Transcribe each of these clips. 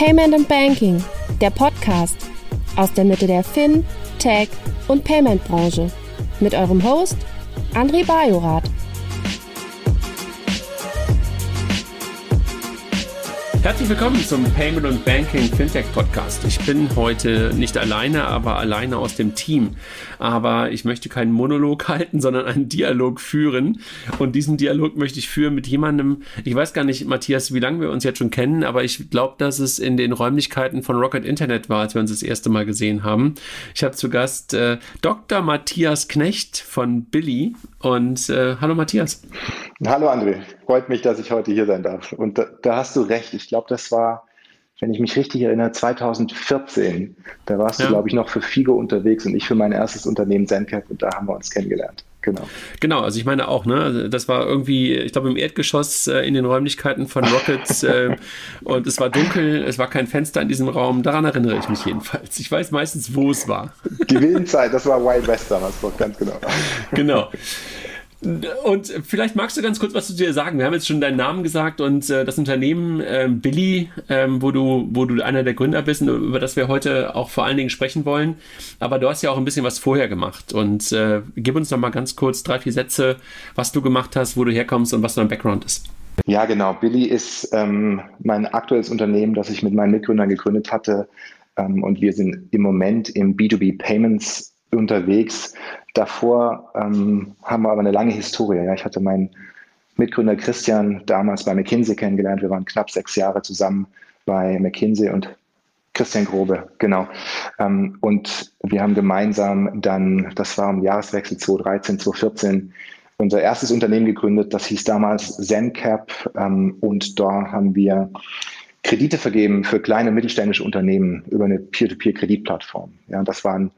Payment and Banking, der Podcast aus der Mitte der Fin, Tech und Payment Branche mit eurem Host André Bajorath. Herzlich willkommen zum Payment und Banking Fintech Podcast. Ich bin heute nicht alleine, aber alleine aus dem Team. Aber ich möchte keinen Monolog halten, sondern einen Dialog führen. Und diesen Dialog möchte ich führen mit jemandem, ich weiß gar nicht, Matthias, wie lange wir uns jetzt schon kennen, aber ich glaube, dass es in den Räumlichkeiten von Rocket Internet war, als wir uns das erste Mal gesehen haben. Ich habe zu Gast äh, Dr. Matthias Knecht von Billy. Und äh, hallo Matthias. Hallo André, freut mich, dass ich heute hier sein darf. Und da, da hast du recht. Ich glaube, das war, wenn ich mich richtig erinnere, 2014. Da warst ja. du, glaube ich, noch für Figo unterwegs und ich für mein erstes Unternehmen ZenCap und da haben wir uns kennengelernt. Genau. Genau, also ich meine auch, ne? Also das war irgendwie, ich glaube, im Erdgeschoss äh, in den Räumlichkeiten von Rockets äh, und es war dunkel, es war kein Fenster in diesem Raum. Daran erinnere ich mich jedenfalls. Ich weiß meistens, wo es war. Die Wildenzeit, das war Wild West damals, ganz genau. Genau. Und vielleicht magst du ganz kurz was zu dir sagen. Wir haben jetzt schon deinen Namen gesagt und äh, das Unternehmen äh, Billy, ähm, wo du, wo du einer der Gründer bist und über das wir heute auch vor allen Dingen sprechen wollen. Aber du hast ja auch ein bisschen was vorher gemacht und äh, gib uns noch mal ganz kurz drei, vier Sätze, was du gemacht hast, wo du herkommst und was dein Background ist. Ja, genau. Billy ist ähm, mein aktuelles Unternehmen, das ich mit meinen Mitgründern gegründet hatte. Ähm, und wir sind im Moment im B2B Payments unterwegs. Davor ähm, haben wir aber eine lange Historie. Ja. Ich hatte meinen Mitgründer Christian damals bei McKinsey kennengelernt. Wir waren knapp sechs Jahre zusammen bei McKinsey und Christian Grobe, genau. Ähm, und wir haben gemeinsam dann, das war im Jahreswechsel 2013, 2014, unser erstes Unternehmen gegründet. Das hieß damals ZenCap ähm, und da haben wir Kredite vergeben für kleine mittelständische Unternehmen über eine Peer-to-Peer-Kreditplattform. Ja, das waren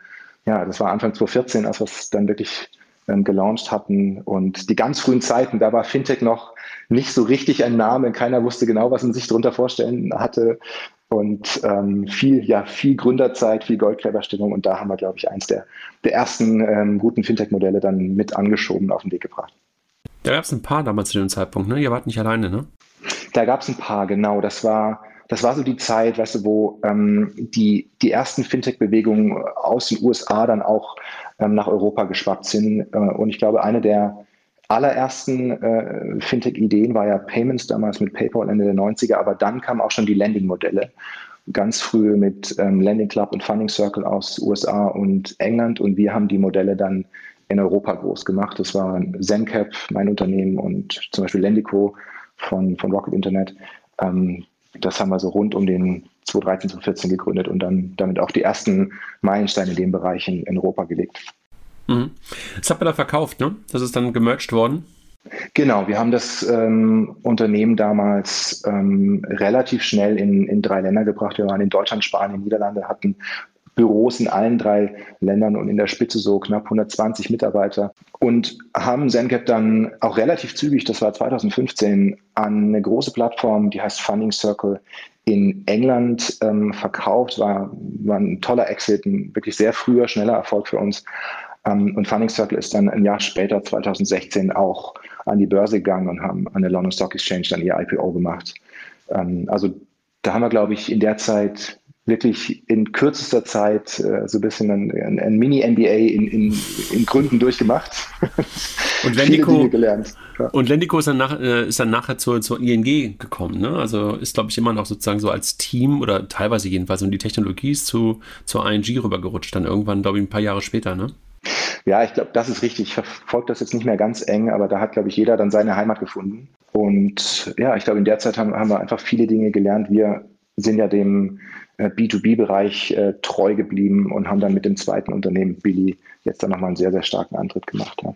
ja, das war Anfang 2014, als wir es dann wirklich ähm, gelauncht hatten. Und die ganz frühen Zeiten, da war Fintech noch nicht so richtig ein Name. Keiner wusste genau, was man sich darunter vorstellen hatte. Und ähm, viel, ja, viel Gründerzeit, viel Goldgräberstimmung. Und da haben wir, glaube ich, eins der, der ersten ähm, guten Fintech-Modelle dann mit angeschoben auf den Weg gebracht. Da gab es ein paar damals zu dem Zeitpunkt, ne? Ihr wart nicht alleine, ne? Da gab es ein paar, genau. Das war das war so die Zeit, weißt du, wo ähm, die, die ersten Fintech-Bewegungen aus den USA dann auch ähm, nach Europa geschwappt sind. Äh, und ich glaube, eine der allerersten äh, Fintech-Ideen war ja Payments damals mit PayPal Ende der 90er, aber dann kamen auch schon die Landing-Modelle. Ganz früh mit ähm, Landing Club und Funding Circle aus USA und England und wir haben die Modelle dann in Europa groß gemacht. Das war ZenCap, mein Unternehmen und zum Beispiel Lendico von, von Rocket Internet. Ähm, das haben wir so rund um den 2013, 2014 gegründet und dann damit auch die ersten Meilensteine in dem Bereich in, in Europa gelegt. Mhm. Das habt ihr da verkauft, ne? Das ist dann gemerged worden? Genau, wir haben das ähm, Unternehmen damals ähm, relativ schnell in, in drei Länder gebracht. Wir waren in Deutschland, Spanien, Niederlande, hatten Büros in allen drei Ländern und in der Spitze so knapp 120 Mitarbeiter und haben ZenCap dann auch relativ zügig, das war 2015, an eine große Plattform, die heißt Funding Circle in England ähm, verkauft. War, war ein toller Exit, ein wirklich sehr früher, schneller Erfolg für uns. Ähm, und Funding Circle ist dann ein Jahr später, 2016, auch an die Börse gegangen und haben an der London Stock Exchange dann ihr IPO gemacht. Ähm, also da haben wir, glaube ich, in der Zeit wirklich in kürzester Zeit äh, so ein bisschen ein, ein Mini-MBA in, in, in, Gründen durchgemacht. Und Lendico, gelernt. Ja. Und Lendico ist dann, nach, äh, ist dann nachher zur, zur ING gekommen. Ne? Also ist, glaube ich, immer noch sozusagen so als Team oder teilweise jedenfalls und die Technologie ist zu, zur ING rübergerutscht, dann irgendwann, glaube ich, ein paar Jahre später. Ne? Ja, ich glaube, das ist richtig. Ich verfolge das jetzt nicht mehr ganz eng, aber da hat, glaube ich, jeder dann seine Heimat gefunden. Und ja, ich glaube, in der Zeit haben, haben wir einfach viele Dinge gelernt. Wir sind ja dem B2B-Bereich äh, treu geblieben und haben dann mit dem zweiten Unternehmen Billy jetzt dann nochmal einen sehr, sehr starken Antritt gemacht. Ja.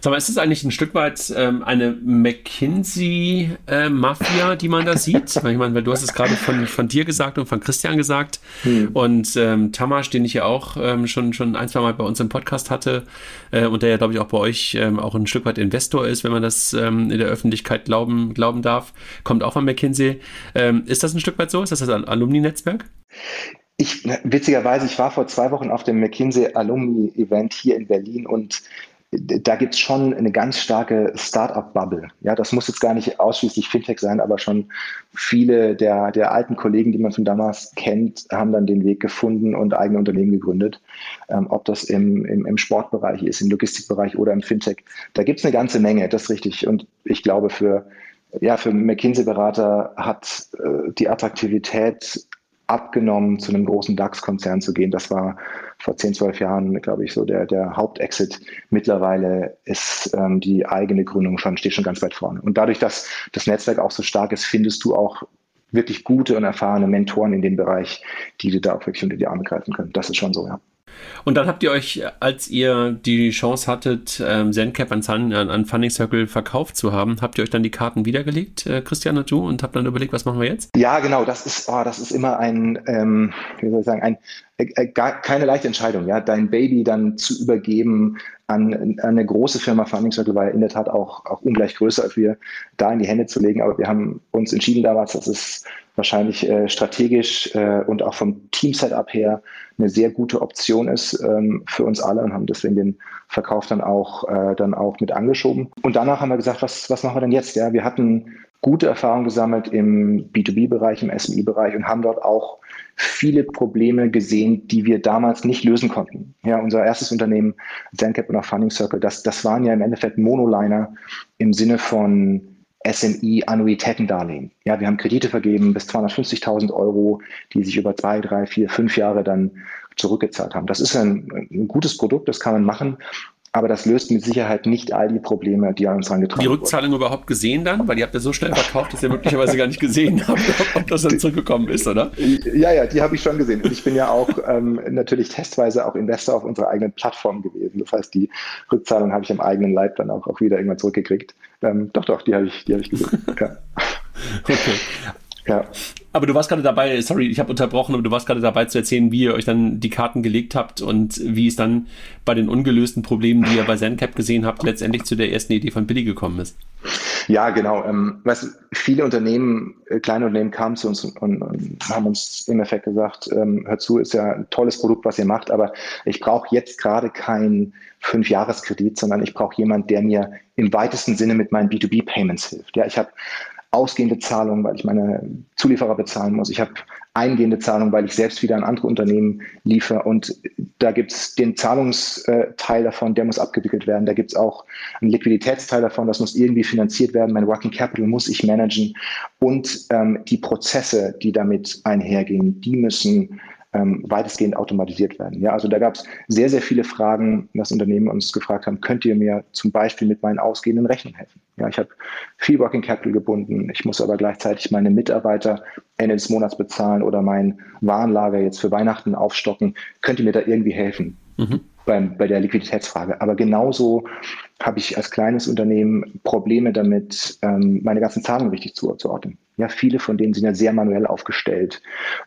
Sag mal, ist es eigentlich ein Stück weit ähm, eine McKinsey-Mafia, äh, die man da sieht? ich meine, weil du hast es gerade von, von dir gesagt und von Christian gesagt hm. und ähm, Tamasch, den ich ja auch ähm, schon, schon ein, zwei Mal bei uns im Podcast hatte äh, und der ja, glaube ich, auch bei euch ähm, auch ein Stück weit Investor ist, wenn man das ähm, in der Öffentlichkeit glauben, glauben darf, kommt auch von McKinsey. Ähm, ist das ein Stück weit so? Ist das das Alumni-Netzwerk? Ich, witzigerweise, ich war vor zwei Wochen auf dem McKinsey Alumni Event hier in Berlin und da gibt es schon eine ganz starke Start-up-Bubble. Ja, das muss jetzt gar nicht ausschließlich Fintech sein, aber schon viele der, der alten Kollegen, die man von damals kennt, haben dann den Weg gefunden und eigene Unternehmen gegründet. Ähm, ob das im, im, im Sportbereich ist, im Logistikbereich oder im Fintech. Da gibt es eine ganze Menge, das ist richtig. Und ich glaube, für, ja, für McKinsey-Berater hat äh, die Attraktivität abgenommen, zu einem großen DAX-Konzern zu gehen. Das war vor 10, 12 Jahren, glaube ich, so der, der Hauptexit. Mittlerweile ist ähm, die eigene Gründung schon, steht schon ganz weit vorne. Und dadurch, dass das Netzwerk auch so stark ist, findest du auch wirklich gute und erfahrene Mentoren in dem Bereich, die dir da auch wirklich unter die Arme greifen können. Das ist schon so, ja. Und dann habt ihr euch, als ihr die Chance hattet, ähm, ZenCap an, Sun, an Funding Circle verkauft zu haben, habt ihr euch dann die Karten wiedergelegt, äh, Christian und du, und habt dann überlegt, was machen wir jetzt? Ja, genau. Das ist, oh, das ist immer ein, ähm, wie soll ich sagen, ein, äh, äh gar keine leichte Entscheidung, ja, dein Baby dann zu übergeben an, an eine große Firma. Funding Circle war ja in der Tat auch, auch ungleich größer, als wir da in die Hände zu legen. Aber wir haben uns entschieden damals, dass es wahrscheinlich äh, strategisch äh, und auch vom Team-Setup her eine sehr gute Option ist ähm, für uns alle und haben deswegen den Verkauf dann auch, äh, dann auch mit angeschoben. Und danach haben wir gesagt, was, was machen wir denn jetzt? Ja, wir hatten gute Erfahrungen gesammelt im B2B-Bereich, im SMI-Bereich und haben dort auch viele Probleme gesehen, die wir damals nicht lösen konnten. Ja, unser erstes Unternehmen, ZenCap und auch Funding Circle, das, das waren ja im Endeffekt Monoliner im Sinne von SMI-Annuitätendarlehen. Ja, wir haben Kredite vergeben bis 250.000 Euro, die sich über zwei, drei, vier, fünf Jahre dann zurückgezahlt haben. Das ist ein, ein gutes Produkt, das kann man machen, aber das löst mit Sicherheit nicht all die Probleme, die an uns herangetragen Die Rückzahlung wurden. überhaupt gesehen dann? Weil ihr habt ja so schnell verkauft, dass ihr möglicherweise gar nicht gesehen habt, ob das dann zurückgekommen ist, oder? Ja, ja, die habe ich schon gesehen. Und ich bin ja auch ähm, natürlich testweise auch Investor auf unserer eigenen Plattform gewesen. Das heißt, die Rückzahlung habe ich am eigenen Leib dann auch, auch wieder irgendwann zurückgekriegt. Ähm, doch, doch, die habe ich, hab ich gesehen. Ja. Okay. Ja. Aber du warst gerade dabei, sorry, ich habe unterbrochen, aber du warst gerade dabei zu erzählen, wie ihr euch dann die Karten gelegt habt und wie es dann bei den ungelösten Problemen, die ihr bei ZenCap gesehen habt, letztendlich zu der ersten Idee von Billy gekommen ist. Ja, genau. Ähm, weißt, viele Unternehmen, äh, kleine Unternehmen kamen zu uns und, und, und haben uns im Effekt gesagt, ähm, hör zu, ist ja ein tolles Produkt, was ihr macht, aber ich brauche jetzt gerade keinen Fünfjahreskredit, sondern ich brauche jemanden, der mir im weitesten Sinne mit meinen B2B-Payments hilft. Ja, ich habe ausgehende Zahlungen, weil ich meine Zulieferer bezahlen muss. Ich habe eingehende Zahlungen, weil ich selbst wieder an andere Unternehmen liefere. Und da gibt es den Zahlungsteil davon, der muss abgewickelt werden. Da gibt es auch einen Liquiditätsteil davon, das muss irgendwie finanziert werden. Mein Working Capital muss ich managen. Und ähm, die Prozesse, die damit einhergehen, die müssen ähm, weitestgehend automatisiert werden. Ja, also da gab es sehr, sehr viele Fragen, dass Unternehmen uns gefragt haben, könnt ihr mir zum Beispiel mit meinen ausgehenden Rechnungen helfen? Ja, ich habe viel Working Capital gebunden, ich muss aber gleichzeitig meine Mitarbeiter Ende des Monats bezahlen oder mein Warenlager jetzt für Weihnachten aufstocken. Könnt ihr mir da irgendwie helfen? Mhm beim, bei der Liquiditätsfrage. Aber genauso habe ich als kleines Unternehmen Probleme damit, ähm, meine ganzen Zahlungen richtig zuzuordnen. Ja, viele von denen sind ja sehr manuell aufgestellt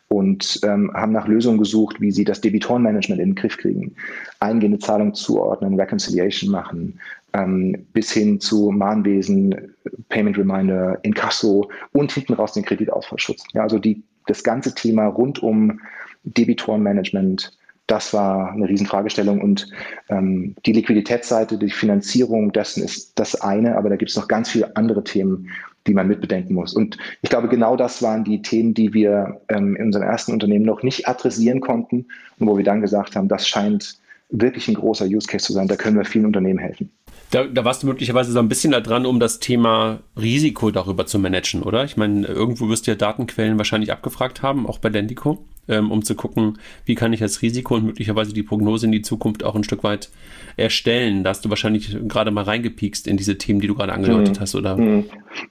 und ähm, haben nach Lösungen gesucht, wie sie das Debitorenmanagement in den Griff kriegen, eingehende Zahlungen zuordnen, Reconciliation machen, ähm, bis hin zu Mahnwesen, Payment Reminder, Inkasso und hinten raus den Kreditausfallschutz. Ja, also die, das ganze Thema rund um Debitorenmanagement, das war eine Riesenfragestellung und ähm, die Liquiditätsseite, die Finanzierung dessen ist das eine, aber da gibt es noch ganz viele andere Themen, die man mitbedenken muss. Und ich glaube, genau das waren die Themen, die wir ähm, in unserem ersten Unternehmen noch nicht adressieren konnten und wo wir dann gesagt haben, das scheint wirklich ein großer Use Case zu sein. Da können wir vielen Unternehmen helfen. Da, da warst du möglicherweise so ein bisschen da dran, um das Thema Risiko darüber zu managen, oder? Ich meine, irgendwo wirst du ja Datenquellen wahrscheinlich abgefragt haben, auch bei Lendico, ähm, um zu gucken, wie kann ich das Risiko und möglicherweise die Prognose in die Zukunft auch ein Stück weit erstellen. Da hast du wahrscheinlich gerade mal reingepiekst in diese Themen, die du gerade angedeutet mhm. hast, oder? Mhm.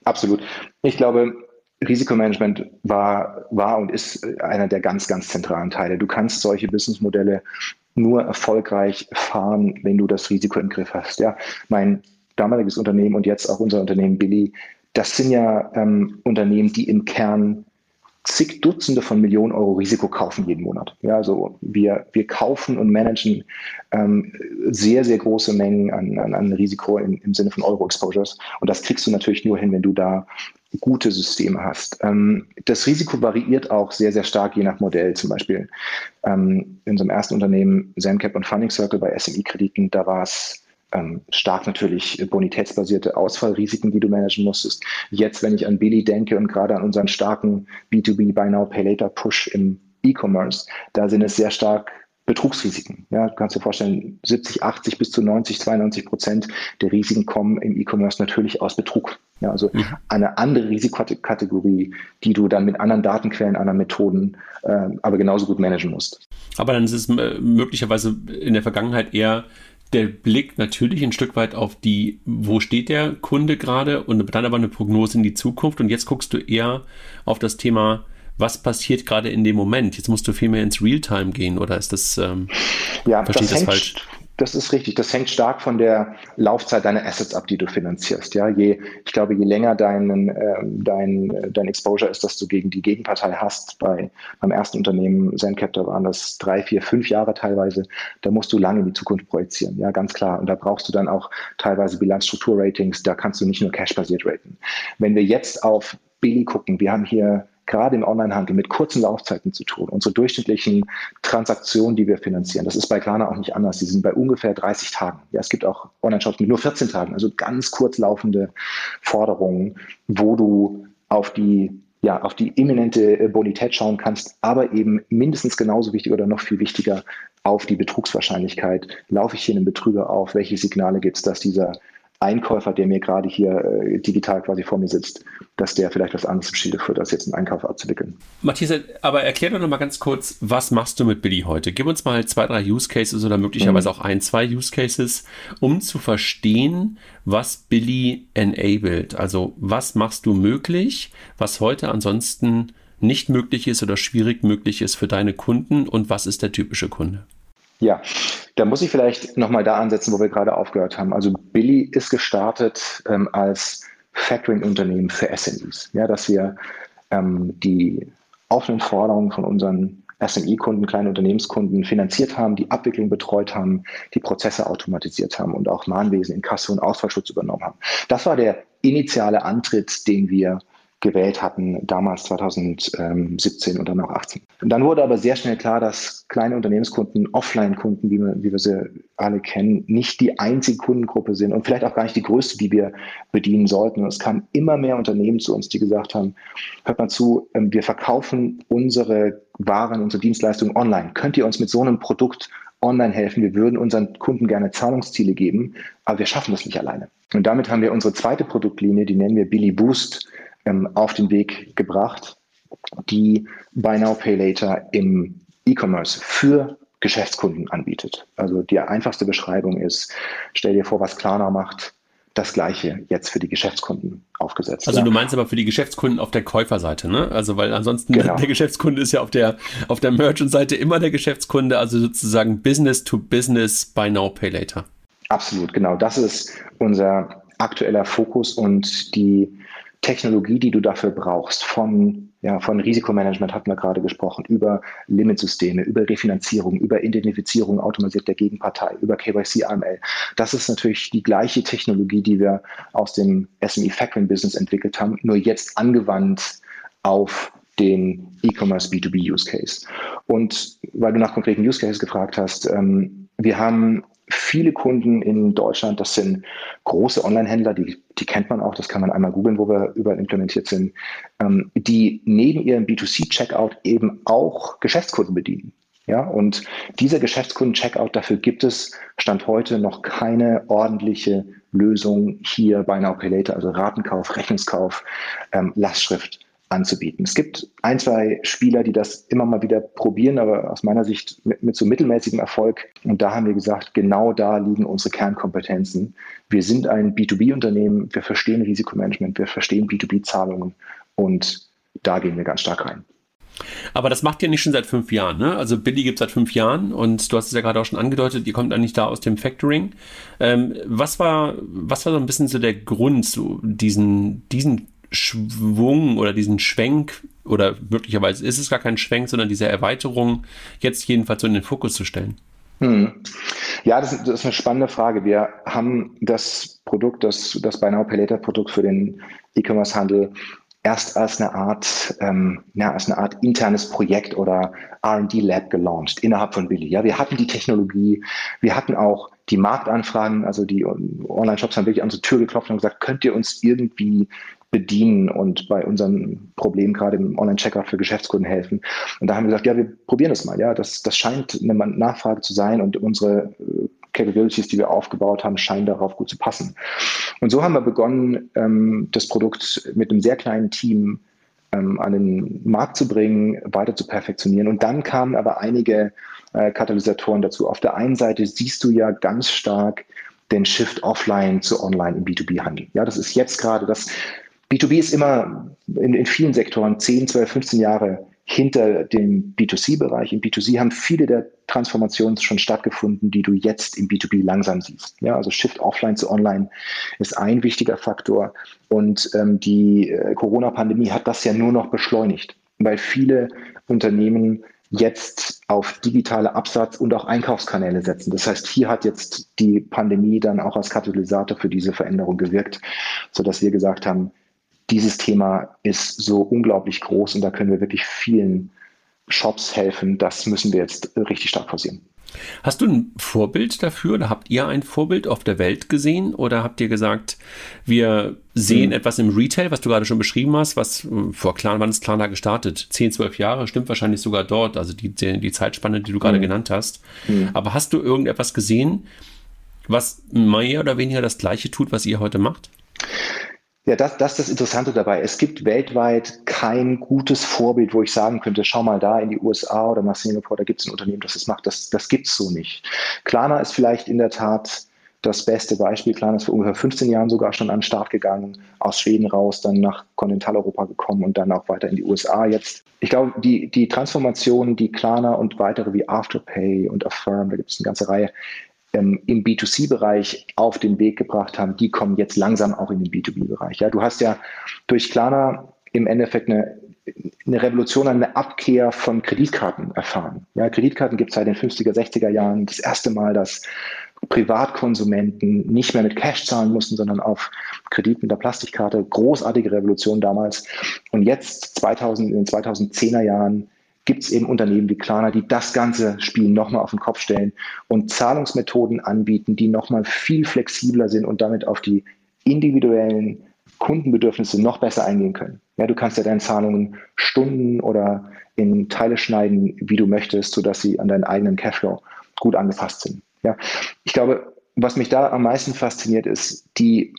Absolut. Ich glaube, Risikomanagement war, war und ist einer der ganz, ganz zentralen Teile. Du kannst solche Businessmodelle nur erfolgreich fahren, wenn du das Risiko im Griff hast. Ja, mein damaliges Unternehmen und jetzt auch unser Unternehmen Billy, das sind ja ähm, Unternehmen, die im Kern zig Dutzende von Millionen Euro Risiko kaufen jeden Monat. Ja, also wir, wir kaufen und managen ähm, sehr, sehr große Mengen an, an, an Risiko in, im Sinne von Euro-Exposures. Und das kriegst du natürlich nur hin, wenn du da gute Systeme hast. Ähm, das Risiko variiert auch sehr, sehr stark je nach Modell. Zum Beispiel ähm, in unserem ersten Unternehmen, ZenCap und Funding Circle bei SMI-Krediten, da war es ähm, stark natürlich bonitätsbasierte Ausfallrisiken, die du managen musstest. Jetzt, wenn ich an Billy denke und gerade an unseren starken B2B Buy Now Pay Later Push im E-Commerce, da sind es sehr stark Betrugsrisiken. Ja, du kannst dir vorstellen, 70, 80 bis zu 90, 92 Prozent der Risiken kommen im E-Commerce natürlich aus Betrug. Ja, also mhm. eine andere Risikokategorie, die du dann mit anderen Datenquellen, anderen Methoden, äh, aber genauso gut managen musst. Aber dann ist es äh, möglicherweise in der Vergangenheit eher der Blick natürlich ein Stück weit auf die, wo steht der Kunde gerade und dann aber eine Prognose in die Zukunft. Und jetzt guckst du eher auf das Thema, was passiert gerade in dem Moment. Jetzt musst du viel mehr ins Realtime gehen oder ist das, ähm, ja, verstehe das, das falsch? Das ist richtig. Das hängt stark von der Laufzeit deiner Assets ab, die du finanzierst. Ja, je, ich glaube, je länger dein, äh, dein, dein Exposure ist, dass du gegen die Gegenpartei hast. Bei beim ersten Unternehmen ZenCap, waren das drei, vier, fünf Jahre teilweise. Da musst du lange in die Zukunft projizieren. Ja, ganz klar. Und da brauchst du dann auch teilweise Bilanzstrukturratings. Da kannst du nicht nur Cash-basiert raten. Wenn wir jetzt auf Billy gucken, wir haben hier gerade im Onlinehandel mit kurzen Laufzeiten zu tun. Unsere durchschnittlichen Transaktionen, die wir finanzieren, das ist bei Klarna auch nicht anders. Die sind bei ungefähr 30 Tagen. Ja, es gibt auch Online-Shops mit nur 14 Tagen, also ganz kurz laufende Forderungen, wo du auf die ja, auf die imminente Bonität schauen kannst, aber eben mindestens genauso wichtig oder noch viel wichtiger auf die Betrugswahrscheinlichkeit. Laufe ich hier einen Betrüger auf? Welche Signale gibt es, dass dieser Einkäufer, der mir gerade hier äh, digital quasi vor mir sitzt, dass der vielleicht was anderes im Schilde führt, als jetzt einen Einkauf abzuwickeln. Matthias, aber erklär doch noch mal ganz kurz, was machst du mit Billy heute? Gib uns mal zwei, drei Use Cases oder möglicherweise mhm. auch ein, zwei Use Cases, um zu verstehen, was Billy enabled. Also was machst du möglich, was heute ansonsten nicht möglich ist oder schwierig möglich ist für deine Kunden und was ist der typische Kunde? Ja, da muss ich vielleicht nochmal da ansetzen, wo wir gerade aufgehört haben. Also Billy ist gestartet ähm, als Factoring-Unternehmen für SMEs. Ja, dass wir ähm, die offenen Forderungen von unseren SME-Kunden, kleinen Unternehmenskunden finanziert haben, die Abwicklung betreut haben, die Prozesse automatisiert haben und auch Mahnwesen, Inkasso und Ausfallschutz übernommen haben. Das war der initiale Antritt, den wir gewählt hatten, damals 2017 und dann auch 18. Und dann wurde aber sehr schnell klar, dass kleine Unternehmenskunden, Offline-Kunden, wie wir, wie wir sie alle kennen, nicht die einzige Kundengruppe sind und vielleicht auch gar nicht die größte, die wir bedienen sollten. Und es kamen immer mehr Unternehmen zu uns, die gesagt haben, hört mal zu, ähm, wir verkaufen unsere Waren, unsere Dienstleistungen online. Könnt ihr uns mit so einem Produkt online helfen? Wir würden unseren Kunden gerne Zahlungsziele geben, aber wir schaffen das nicht alleine. Und damit haben wir unsere zweite Produktlinie, die nennen wir Billy Boost, ähm, auf den Weg gebracht, die Buy Now Pay Later im E-Commerce für Geschäftskunden anbietet. Also die einfachste Beschreibung ist, stell dir vor, was Klarna macht, das gleiche jetzt für die Geschäftskunden aufgesetzt. Also ja. du meinst aber für die Geschäftskunden auf der Käuferseite, ne? Also weil ansonsten genau. der Geschäftskunde ist ja auf der auf der Merchant-Seite immer der Geschäftskunde, also sozusagen Business to Business Buy Now Pay Later. Absolut, genau. Das ist unser aktueller Fokus und die Technologie, die du dafür brauchst, von, ja, von Risikomanagement hatten wir gerade gesprochen, über Limitsysteme, über Refinanzierung, über Identifizierung automatisiert der Gegenpartei, über KYC AML. Das ist natürlich die gleiche Technologie, die wir aus dem SME Factoring Business entwickelt haben, nur jetzt angewandt auf den E-Commerce B2B Use Case. Und weil du nach konkreten Use Cases gefragt hast, ähm, wir haben viele Kunden in Deutschland, das sind große Online-Händler, die, die kennt man auch, das kann man einmal googeln, wo wir überall implementiert sind, ähm, die neben ihrem B2C-Checkout eben auch Geschäftskunden bedienen. Ja, und dieser Geschäftskunden-Checkout, dafür gibt es Stand heute noch keine ordentliche Lösung hier bei Pay Later, also Ratenkauf, Rechnungskauf, ähm, Lastschrift anzubieten. Es gibt ein, zwei Spieler, die das immer mal wieder probieren, aber aus meiner Sicht mit, mit so mittelmäßigem Erfolg. Und da haben wir gesagt, genau da liegen unsere Kernkompetenzen. Wir sind ein B2B-Unternehmen, wir verstehen Risikomanagement, wir verstehen B2B-Zahlungen und da gehen wir ganz stark rein. Aber das macht ihr nicht schon seit fünf Jahren, ne? Also Billy gibt es seit fünf Jahren und du hast es ja gerade auch schon angedeutet, ihr kommt eigentlich da aus dem Factoring. Ähm, was war, was war so ein bisschen so der Grund, so diesen, diesen Schwung oder diesen Schwenk oder möglicherweise ist es gar kein Schwenk, sondern diese Erweiterung jetzt jedenfalls so in den Fokus zu stellen? Hm. Ja, das, das, ist eine spannende Frage. Wir haben das Produkt, das, das Buy Now Pay Later Produkt für den E-Commerce-Handel erst als eine Art, ähm, ja, als eine Art internes Projekt oder R&D Lab gelauncht innerhalb von Billy. Ja, wir hatten die Technologie, wir hatten auch die Marktanfragen, also die Online-Shops haben wirklich an unsere Tür geklopft und gesagt, könnt ihr uns irgendwie bedienen und bei unseren Problemen gerade im Online-Checkout für Geschäftskunden helfen. Und da haben wir gesagt, ja, wir probieren das mal. Ja, das, das scheint eine Nachfrage zu sein und unsere äh, Capabilities, die wir aufgebaut haben, scheinen darauf gut zu passen. Und so haben wir begonnen, ähm, das Produkt mit einem sehr kleinen Team ähm, an den Markt zu bringen, weiter zu perfektionieren. Und dann kamen aber einige äh, Katalysatoren dazu. Auf der einen Seite siehst du ja ganz stark den Shift offline zu online im B2B-Handel. Ja, das ist jetzt gerade das. B2B ist immer in, in vielen Sektoren 10, 12, 15 Jahre hinter dem B2C-Bereich. Im B2C haben viele der Transformationen schon stattgefunden, die du jetzt im B2B langsam siehst. Ja, also Shift offline zu online ist ein wichtiger Faktor. Und ähm, die äh, Corona-Pandemie hat das ja nur noch beschleunigt, weil viele Unternehmen jetzt auf digitale Absatz- und auch Einkaufskanäle setzen. Das heißt, hier hat jetzt die Pandemie dann auch als Katalysator für diese Veränderung gewirkt, sodass wir gesagt haben, dieses Thema ist so unglaublich groß und da können wir wirklich vielen Shops helfen. Das müssen wir jetzt richtig stark forcieren. Hast du ein Vorbild dafür oder habt ihr ein Vorbild auf der Welt gesehen oder habt ihr gesagt, wir sehen mhm. etwas im Retail, was du gerade schon beschrieben hast, was äh, vor Klarna, wann ist Klarna gestartet? 10, 12 Jahre, stimmt wahrscheinlich sogar dort, also die, die, die Zeitspanne, die du gerade mhm. genannt hast. Mhm. Aber hast du irgendetwas gesehen, was mehr oder weniger das gleiche tut, was ihr heute macht? Ja, das, das ist das Interessante dabei. Es gibt weltweit kein gutes Vorbild, wo ich sagen könnte, schau mal da in die USA oder nach Singapur, da gibt es ein Unternehmen, das das macht. Das, das gibt es so nicht. Klarna ist vielleicht in der Tat das beste Beispiel. Klarna ist vor ungefähr 15 Jahren sogar schon an den Start gegangen, aus Schweden raus, dann nach Kontinentaleuropa gekommen und dann auch weiter in die USA jetzt. Ich glaube, die, die Transformation, die Klarna und weitere wie Afterpay und Affirm, da gibt es eine ganze Reihe, ähm, im B2C-Bereich auf den Weg gebracht haben, die kommen jetzt langsam auch in den B2B-Bereich. Ja, du hast ja durch Klarna im Endeffekt eine, eine Revolution, eine Abkehr von Kreditkarten erfahren. Ja, Kreditkarten gibt es seit den 50er, 60er Jahren. Das erste Mal, dass Privatkonsumenten nicht mehr mit Cash zahlen mussten, sondern auf Kredit mit der Plastikkarte. Großartige Revolution damals. Und jetzt, 2000, in den 2010er Jahren, gibt es eben Unternehmen wie Klarna, die das ganze Spiel nochmal auf den Kopf stellen und Zahlungsmethoden anbieten, die nochmal viel flexibler sind und damit auf die individuellen Kundenbedürfnisse noch besser eingehen können. Ja, du kannst ja deine Zahlungen Stunden oder in Teile schneiden, wie du möchtest, sodass sie an deinen eigenen Cashflow gut angepasst sind. Ja, ich glaube, was mich da am meisten fasziniert, ist die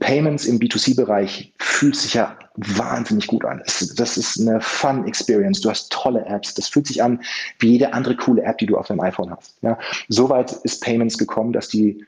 Payments im B2C-Bereich fühlt sich ja wahnsinnig gut an. Das ist eine Fun Experience. Du hast tolle Apps. Das fühlt sich an wie jede andere coole App, die du auf deinem iPhone hast. Ja, soweit ist Payments gekommen, dass die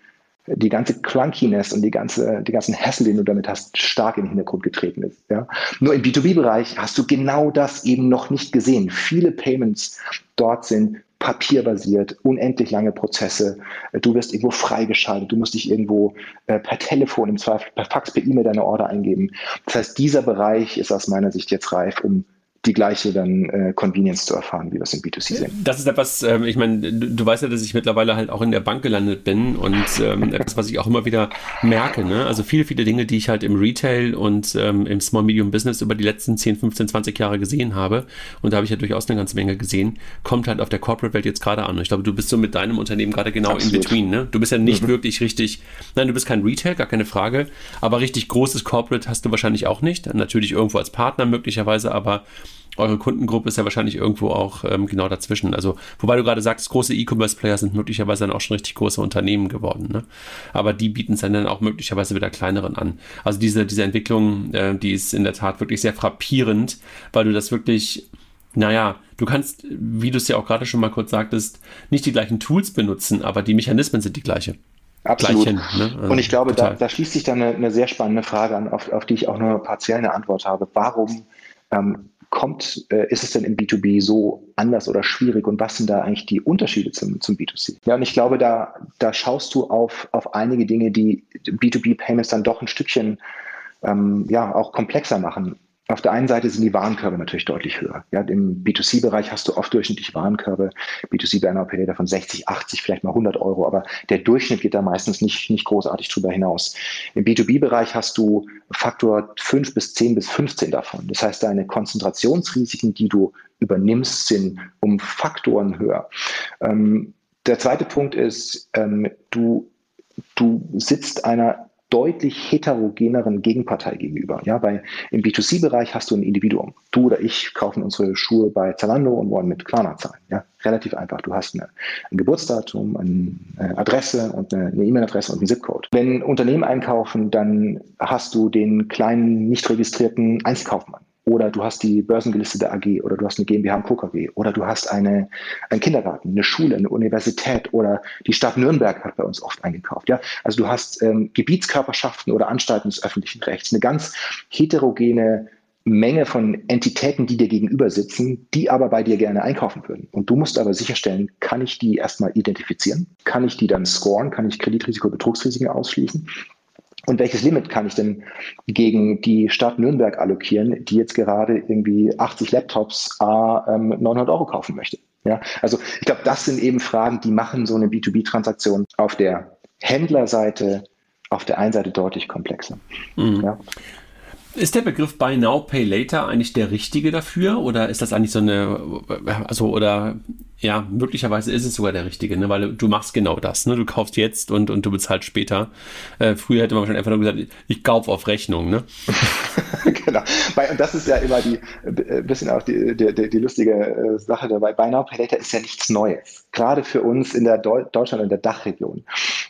die ganze Clunkiness und die ganze, die ganzen Hassel, den du damit hast, stark in den Hintergrund getreten ist. Ja? Nur im B2B-Bereich hast du genau das eben noch nicht gesehen. Viele Payments dort sind papierbasiert, unendlich lange Prozesse. Du wirst irgendwo freigeschaltet, du musst dich irgendwo äh, per Telefon, im Zweifel per Fax, per E-Mail deine Order eingeben. Das heißt, dieser Bereich ist aus meiner Sicht jetzt reif, um die gleiche dann äh, Convenience zu erfahren, wie wir es im B2C sehen. Das ist etwas, ähm, ich meine, du, du, weißt ja, dass ich mittlerweile halt auch in der Bank gelandet bin und ähm, etwas, was ich auch immer wieder merke. Ne? Also viele, viele Dinge, die ich halt im Retail und ähm, im Small Medium Business über die letzten 10, 15, 20 Jahre gesehen habe, und da habe ich ja durchaus eine ganze Menge gesehen, kommt halt auf der Corporate-Welt jetzt gerade an. Und ich glaube, du bist so mit deinem Unternehmen gerade genau Absolut. in between. Ne? Du bist ja nicht mhm. wirklich richtig, nein, du bist kein Retail, gar keine Frage, aber richtig großes Corporate hast du wahrscheinlich auch nicht. Natürlich irgendwo als Partner möglicherweise, aber eure Kundengruppe ist ja wahrscheinlich irgendwo auch ähm, genau dazwischen. Also, wobei du gerade sagst, große E-Commerce-Player sind möglicherweise dann auch schon richtig große Unternehmen geworden. Ne? Aber die bieten es dann auch möglicherweise wieder kleineren an. Also diese, diese Entwicklung, äh, die ist in der Tat wirklich sehr frappierend, weil du das wirklich naja, du kannst, wie du es ja auch gerade schon mal kurz sagtest, nicht die gleichen Tools benutzen, aber die Mechanismen sind die gleiche. Absolut. Gleichen, ne? also und ich glaube, da, da, schließt sich dann eine, eine, sehr spannende Frage an, auf, auf die ich auch nur partiell eine Antwort habe. Warum ähm, kommt, äh, ist es denn im B2B so anders oder schwierig und was sind da eigentlich die Unterschiede zum, zum B2C? Ja, und ich glaube, da, da schaust du auf, auf einige Dinge, die B2B-Payments dann doch ein Stückchen ähm, ja, auch komplexer machen. Auf der einen Seite sind die Warenkörbe natürlich deutlich höher. Ja, Im B2C-Bereich hast du oft durchschnittlich Warenkörbe. B2C bei einer Operator von 60, 80, vielleicht mal 100 Euro, aber der Durchschnitt geht da meistens nicht, nicht großartig drüber hinaus. Im B2B-Bereich hast du Faktor 5 bis 10 bis 15 davon. Das heißt, deine Konzentrationsrisiken, die du übernimmst, sind um Faktoren höher. Ähm, Der zweite Punkt ist, ähm, du, du sitzt einer deutlich heterogeneren Gegenpartei gegenüber. Ja, weil im B2C-Bereich hast du ein Individuum. Du oder ich kaufen unsere Schuhe bei Zalando und wollen mit Klarna zahlen. Ja, relativ einfach. Du hast eine, ein Geburtsdatum, eine Adresse und eine E-Mail-Adresse und einen Zipcode. Wenn Unternehmen einkaufen, dann hast du den kleinen, nicht registrierten Einzelkaufmann oder du hast die börsengelistete AG oder du hast eine GmbH und Co. Oder du hast eine, einen Kindergarten, eine Schule, eine Universität oder die Stadt Nürnberg hat bei uns oft eingekauft. Ja? Also du hast ähm, Gebietskörperschaften oder Anstalten des öffentlichen Rechts, eine ganz heterogene Menge von Entitäten, die dir gegenüber sitzen, die aber bei dir gerne einkaufen würden. Und du musst aber sicherstellen, kann ich die erstmal identifizieren? Kann ich die dann scoren? Kann ich Kreditrisiko, Betrugsrisiken ausschließen? Und welches Limit kann ich denn gegen die Stadt Nürnberg allokieren, die jetzt gerade irgendwie 80 Laptops a ähm, 900 Euro kaufen möchte? Ja, also ich glaube, das sind eben Fragen, die machen so eine B2B-Transaktion auf der Händlerseite auf der einen Seite deutlich komplexer. Mhm. Ja. Ist der Begriff Buy Now, Pay Later eigentlich der richtige dafür? Oder ist das eigentlich so eine, also, oder ja, möglicherweise ist es sogar der richtige, ne? weil du machst genau das. Ne? Du kaufst jetzt und, und du bezahlst später. Äh, früher hätte man wahrscheinlich einfach nur gesagt, ich kaufe auf Rechnung. Ne? genau. Und das ist ja immer die, äh, bisschen auch die, die, die, die lustige äh, Sache dabei. Buy Now, Pay Later ist ja nichts Neues. Gerade für uns in der Deu Deutschland und der Dachregion.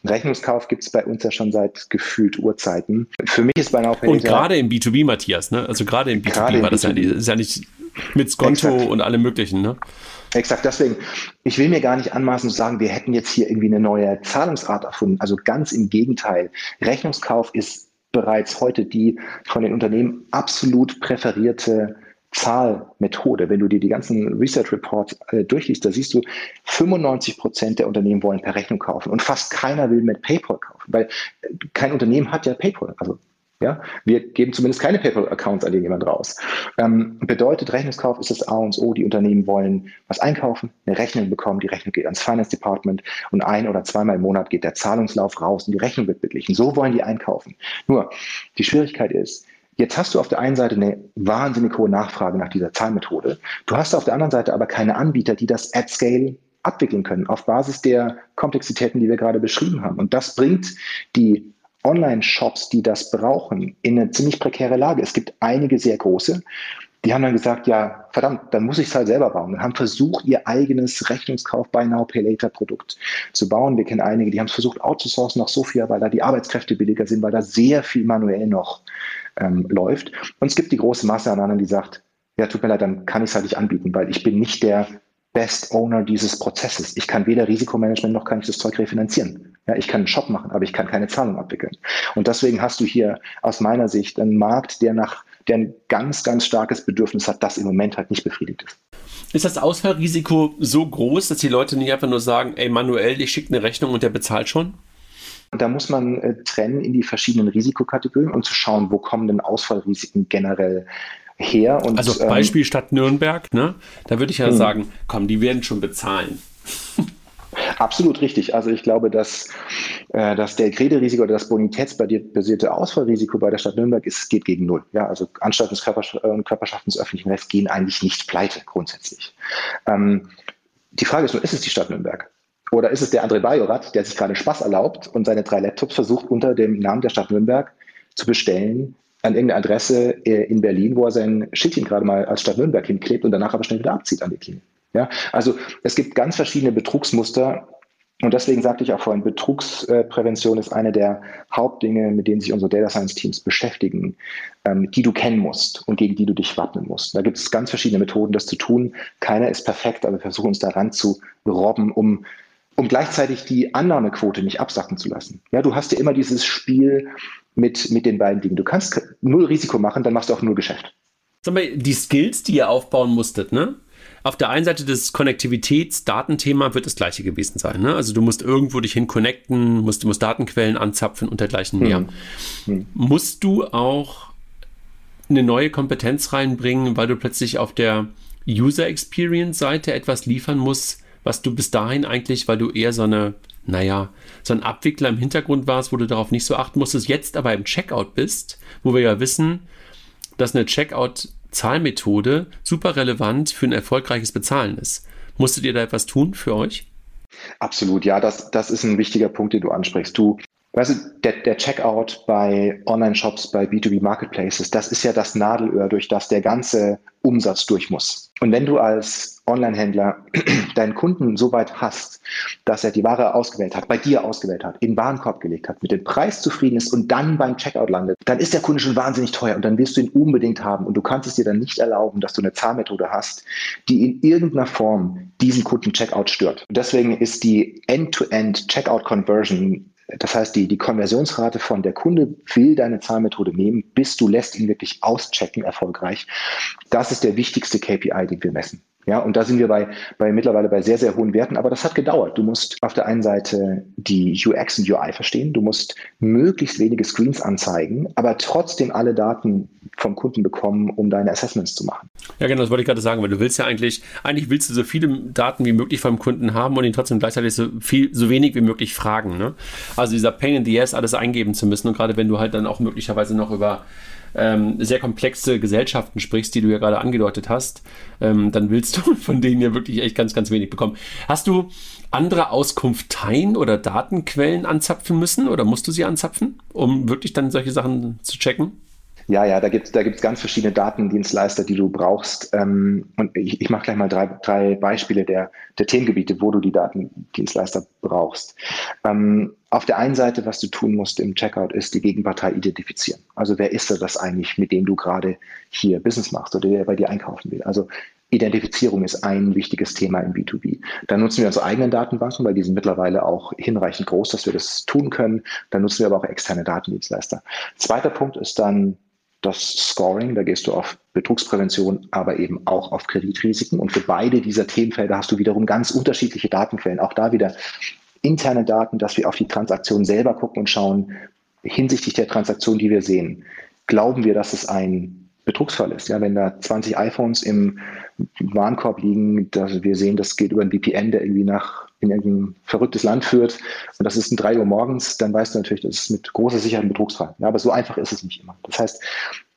Rechnungskauf gibt es bei uns ja schon seit gefühlt Urzeiten. Für mich ist Buy Now, Pay Later... Und gerade im B2B, Matthias, ne? also gerade im B2B war das Ja, ist ja nicht mit Skonto Exakt. und allem möglichen. Ne? Exakt, deswegen, ich will mir gar nicht anmaßen zu sagen, wir hätten jetzt hier irgendwie eine neue Zahlungsart erfunden. Also ganz im Gegenteil. Rechnungskauf ist bereits heute die von den Unternehmen absolut präferierte Zahlmethode. Wenn du dir die ganzen Research Reports äh, durchliest, da siehst du, 95 Prozent der Unternehmen wollen per Rechnung kaufen und fast keiner will mit PayPal kaufen, weil kein Unternehmen hat ja PayPal. Also ja, wir geben zumindest keine PayPal-Accounts an jemand raus. Ähm, bedeutet, Rechnungskauf ist das A und O. Die Unternehmen wollen was einkaufen, eine Rechnung bekommen, die Rechnung geht ans Finance Department und ein oder zweimal im Monat geht der Zahlungslauf raus und die Rechnung wird beglichen. So wollen die einkaufen. Nur, die Schwierigkeit ist, Jetzt hast du auf der einen Seite eine wahnsinnig hohe Nachfrage nach dieser Zahlmethode. Du hast auf der anderen Seite aber keine Anbieter, die das at scale abwickeln können, auf Basis der Komplexitäten, die wir gerade beschrieben haben. Und das bringt die Online-Shops, die das brauchen, in eine ziemlich prekäre Lage. Es gibt einige sehr große, die haben dann gesagt, ja, verdammt, dann muss ich es halt selber bauen. Und haben versucht, ihr eigenes Rechnungskauf Buy Now, Pay Later Produkt zu bauen. Wir kennen einige, die haben es versucht outzusourcen nach Sofia, weil da die Arbeitskräfte billiger sind, weil da sehr viel manuell noch ähm, läuft. Und es gibt die große Masse an anderen, die sagt, ja, tut mir leid, dann kann ich es halt nicht anbieten, weil ich bin nicht der Best Owner dieses Prozesses. Ich kann weder Risikomanagement noch kann ich das Zeug refinanzieren. Ja, ich kann einen Shop machen, aber ich kann keine Zahlung abwickeln. Und deswegen hast du hier aus meiner Sicht einen Markt, der nach der ein ganz, ganz starkes Bedürfnis hat, das im Moment halt nicht befriedigt ist. Ist das Ausfallrisiko so groß, dass die Leute nicht einfach nur sagen, ey, manuell, ich schicke eine Rechnung und der bezahlt schon? Da muss man äh, trennen in die verschiedenen Risikokategorien und zu schauen, wo kommen denn Ausfallrisiken generell her. Und, also ähm, Beispiel ähm, Stadt Nürnberg, ne? da würde ich ja hm. sagen, komm, die werden schon bezahlen. Absolut richtig. Also ich glaube, dass, äh, dass der Krederisiko oder das bonitätsbasierte Ausfallrisiko bei der Stadt Nürnberg ist, geht gegen Null. Ja, also Anstalten Körpers äh, Körperschaften des öffentlichen Rechts gehen eigentlich nicht pleite grundsätzlich. Ähm, die Frage ist nur, ist es die Stadt Nürnberg? Oder ist es der André Bajorat, der sich gerade Spaß erlaubt und seine drei Laptops versucht, unter dem Namen der Stadt Nürnberg zu bestellen, an irgendeine Adresse äh, in Berlin, wo er sein Schildchen gerade mal als Stadt Nürnberg hinklebt und danach aber schnell wieder abzieht an die Klinik. Ja, also es gibt ganz verschiedene Betrugsmuster und deswegen sagte ich auch vorhin, Betrugsprävention ist eine der Hauptdinge, mit denen sich unsere Data Science Teams beschäftigen, ähm, die du kennen musst und gegen die du dich wappnen musst. Da gibt es ganz verschiedene Methoden, das zu tun. Keiner ist perfekt, aber wir versuchen uns daran zu robben, um, um gleichzeitig die Annahmequote nicht absacken zu lassen. Ja, du hast ja immer dieses Spiel mit, mit den beiden Dingen. Du kannst null Risiko machen, dann machst du auch null Geschäft. Sag mal, die Skills, die ihr aufbauen musstet, ne? Auf der einen Seite das Konnektivitäts-Datenthema wird das gleiche gewesen sein. Ne? Also du musst irgendwo dich hin connecten, musst, musst Datenquellen anzapfen und dergleichen mehr. Hm. Hm. Musst du auch eine neue Kompetenz reinbringen, weil du plötzlich auf der User Experience Seite etwas liefern musst, was du bis dahin eigentlich, weil du eher so eine, naja, so ein Abwickler im Hintergrund warst, wo du darauf nicht so achten musstest, jetzt aber im Checkout bist, wo wir ja wissen, dass eine Checkout Zahlmethode super relevant für ein erfolgreiches Bezahlen ist. Musstet ihr da etwas tun für euch? Absolut, ja, das, das ist ein wichtiger Punkt, den du ansprichst. Du, weißt du, der, der Checkout bei Online-Shops, bei B2B Marketplaces, das ist ja das Nadelöhr, durch das der ganze Umsatz durch muss. Und wenn du als Online-Händler deinen Kunden so weit hast, dass er die Ware ausgewählt hat, bei dir ausgewählt hat, in den Warenkorb gelegt hat, mit dem Preis zufrieden ist und dann beim Checkout landet, dann ist der Kunde schon wahnsinnig teuer und dann wirst du ihn unbedingt haben. Und du kannst es dir dann nicht erlauben, dass du eine Zahlmethode hast, die in irgendeiner Form diesen Kunden Checkout stört. Und deswegen ist die End-to-End Checkout Conversion das heißt, die, die Konversionsrate von der Kunde will deine Zahlmethode nehmen, bis du lässt ihn wirklich auschecken erfolgreich. Das ist der wichtigste KPI, den wir messen. Ja, und da sind wir bei, bei mittlerweile bei sehr, sehr hohen Werten, aber das hat gedauert. Du musst auf der einen Seite die UX und UI verstehen, du musst möglichst wenige Screens anzeigen, aber trotzdem alle Daten vom Kunden bekommen, um deine Assessments zu machen. Ja, genau, das wollte ich gerade sagen, weil du willst ja eigentlich, eigentlich willst du so viele Daten wie möglich vom Kunden haben und ihn trotzdem gleichzeitig so viel, so wenig wie möglich fragen. Ne? Also dieser Pain in the Ass, alles eingeben zu müssen und gerade wenn du halt dann auch möglicherweise noch über ähm, sehr komplexe Gesellschaften sprichst, die du ja gerade angedeutet hast, ähm, dann willst du von denen ja wirklich echt ganz, ganz wenig bekommen. Hast du andere Auskunfteien oder Datenquellen anzapfen müssen oder musst du sie anzapfen, um wirklich dann solche Sachen zu checken? Ja, ja, da gibt es da gibt's ganz verschiedene Datendienstleister, die du brauchst. Ähm, und ich, ich mache gleich mal drei, drei Beispiele der, der Themengebiete, wo du die Datendienstleister brauchst. Ähm, auf der einen Seite, was du tun musst im Checkout, ist die Gegenpartei identifizieren. Also wer ist das eigentlich, mit dem du gerade hier Business machst oder der bei dir einkaufen will? Also Identifizierung ist ein wichtiges Thema im B2B. Dann nutzen wir unsere eigenen Datenbanken, weil die sind mittlerweile auch hinreichend groß, dass wir das tun können. Dann nutzen wir aber auch externe Datendienstleister. Zweiter Punkt ist dann das Scoring, da gehst du auf Betrugsprävention, aber eben auch auf Kreditrisiken. Und für beide dieser Themenfelder hast du wiederum ganz unterschiedliche Datenquellen. Auch da wieder interne Daten, dass wir auf die Transaktion selber gucken und schauen, hinsichtlich der Transaktion, die wir sehen, glauben wir, dass es ein Betrugsfall ist. Ja, wenn da 20 iPhones im Warenkorb liegen, dass wir sehen, das geht über einen VPN, der irgendwie nach in irgendein verrücktes Land führt und das ist um drei Uhr morgens, dann weißt du natürlich, das ist mit großer Sicherheit ein Betrugsfall. Ja, aber so einfach ist es nicht immer. Das heißt,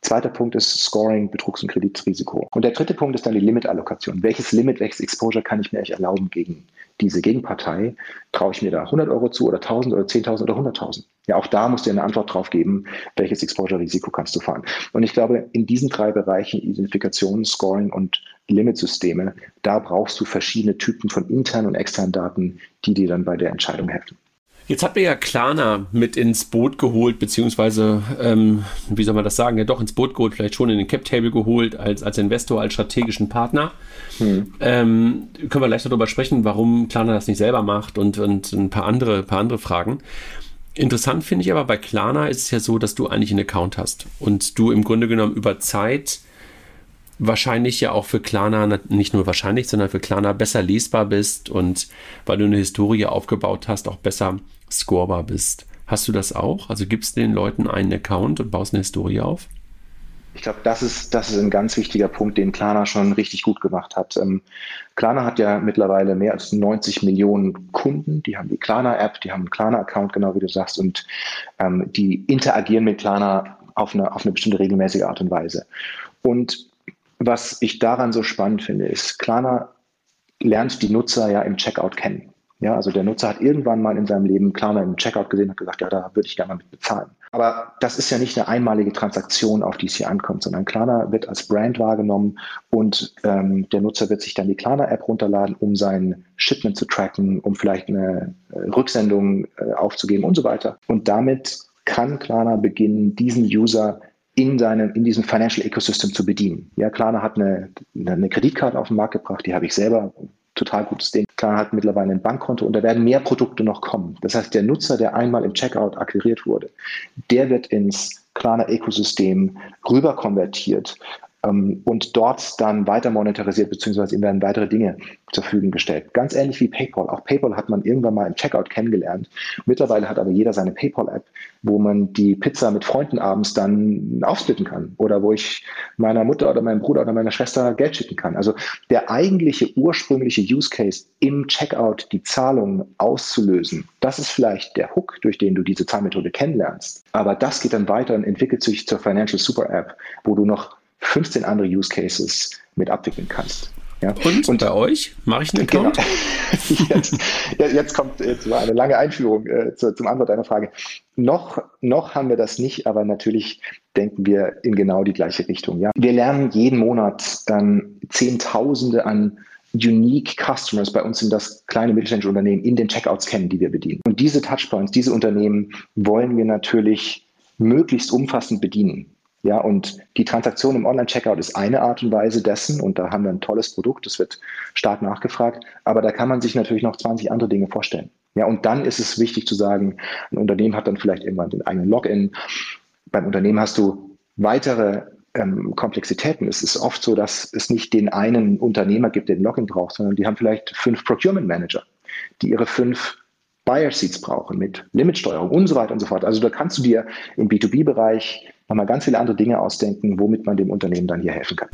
zweiter Punkt ist Scoring, Betrugs- und Kreditrisiko. Und der dritte Punkt ist dann die Limitallokation. Welches Limit, welches Exposure kann ich mir eigentlich erlauben gegen diese Gegenpartei? Traue ich mir da 100 Euro zu oder 1000 oder 10.000 oder 100.000? Ja, auch da musst du eine Antwort drauf geben, welches Exposure-Risiko kannst du fahren. Und ich glaube, in diesen drei Bereichen, Identifikation, Scoring und Limitsysteme, da brauchst du verschiedene Typen von internen und externen Daten, die dir dann bei der Entscheidung helfen. Jetzt hat mir ja Klarna mit ins Boot geholt, beziehungsweise, ähm, wie soll man das sagen, ja doch ins Boot geholt, vielleicht schon in den Cap-Table geholt, als, als Investor, als strategischen Partner. Hm. Ähm, können wir gleich darüber sprechen, warum Klarna das nicht selber macht und, und ein paar andere, paar andere Fragen. Interessant finde ich aber, bei Klarna ist es ja so, dass du eigentlich einen Account hast und du im Grunde genommen über Zeit wahrscheinlich ja auch für Klarna, nicht nur wahrscheinlich, sondern für Klarna besser lesbar bist und weil du eine Historie aufgebaut hast, auch besser scorebar bist. Hast du das auch? Also gibst du den Leuten einen Account und baust eine Historie auf? Ich glaube, das ist, das ist ein ganz wichtiger Punkt, den Klarna schon richtig gut gemacht hat. Ähm, Klarna hat ja mittlerweile mehr als 90 Millionen Kunden. Die haben die Klarna-App, die haben einen Klarna-Account, genau wie du sagst, und ähm, die interagieren mit Klarna auf eine, auf eine bestimmte regelmäßige Art und Weise. Und was ich daran so spannend finde, ist, Klarna lernt die Nutzer ja im Checkout kennen. Ja, also der Nutzer hat irgendwann mal in seinem Leben Klarna im Checkout gesehen und gesagt, ja, da würde ich gerne mal mit bezahlen. Aber das ist ja nicht eine einmalige Transaktion, auf die es hier ankommt, sondern Klarna wird als Brand wahrgenommen und ähm, der Nutzer wird sich dann die Klarna-App runterladen, um sein Shipment zu tracken, um vielleicht eine äh, Rücksendung äh, aufzugeben und so weiter. Und damit kann Klarna beginnen, diesen User in seinem, in diesem Financial Ecosystem zu bedienen. Ja, Klarna hat eine, eine Kreditkarte auf den Markt gebracht, die habe ich selber, total gutes Ding. Klarna hat mittlerweile ein Bankkonto und da werden mehr Produkte noch kommen. Das heißt, der Nutzer, der einmal im Checkout akquiriert wurde, der wird ins Klarna Ökosystem rüber konvertiert und dort dann weiter monetarisiert, beziehungsweise ihm werden weitere Dinge zur Verfügung gestellt. Ganz ähnlich wie PayPal. Auch PayPal hat man irgendwann mal im Checkout kennengelernt. Mittlerweile hat aber jeder seine PayPal-App, wo man die Pizza mit Freunden abends dann aufsplitten kann oder wo ich meiner Mutter oder meinem Bruder oder meiner Schwester Geld schicken kann. Also der eigentliche ursprüngliche Use Case im Checkout die Zahlung auszulösen, das ist vielleicht der Hook, durch den du diese Zahlmethode kennenlernst. Aber das geht dann weiter und entwickelt sich zur Financial Super App, wo du noch 15 andere Use Cases mit abwickeln kannst. Ja. Und, und bei euch? Mache ich einen Account? Genau. jetzt, jetzt, kommt jetzt war eine lange Einführung äh, zu, zum Antwort deiner Frage. Noch, noch haben wir das nicht, aber natürlich denken wir in genau die gleiche Richtung. Ja? Wir lernen jeden Monat ähm, Zehntausende an Unique Customers, bei uns sind das kleine mittelständische Unternehmen, in den Checkouts kennen, die wir bedienen. Und diese Touchpoints, diese Unternehmen wollen wir natürlich möglichst umfassend bedienen. Ja, und die Transaktion im Online-Checkout ist eine Art und Weise dessen und da haben wir ein tolles Produkt, das wird stark nachgefragt, aber da kann man sich natürlich noch 20 andere Dinge vorstellen. Ja, und dann ist es wichtig zu sagen, ein Unternehmen hat dann vielleicht irgendwann den eigenen Login. Beim Unternehmen hast du weitere ähm, Komplexitäten. Es ist oft so, dass es nicht den einen Unternehmer gibt, der den Login braucht, sondern die haben vielleicht fünf Procurement Manager, die ihre fünf Buyer Seats brauchen mit Limitsteuerung und so weiter und so fort. Also da kannst du dir im B2B-Bereich nochmal ganz viele andere Dinge ausdenken, womit man dem Unternehmen dann hier helfen kann.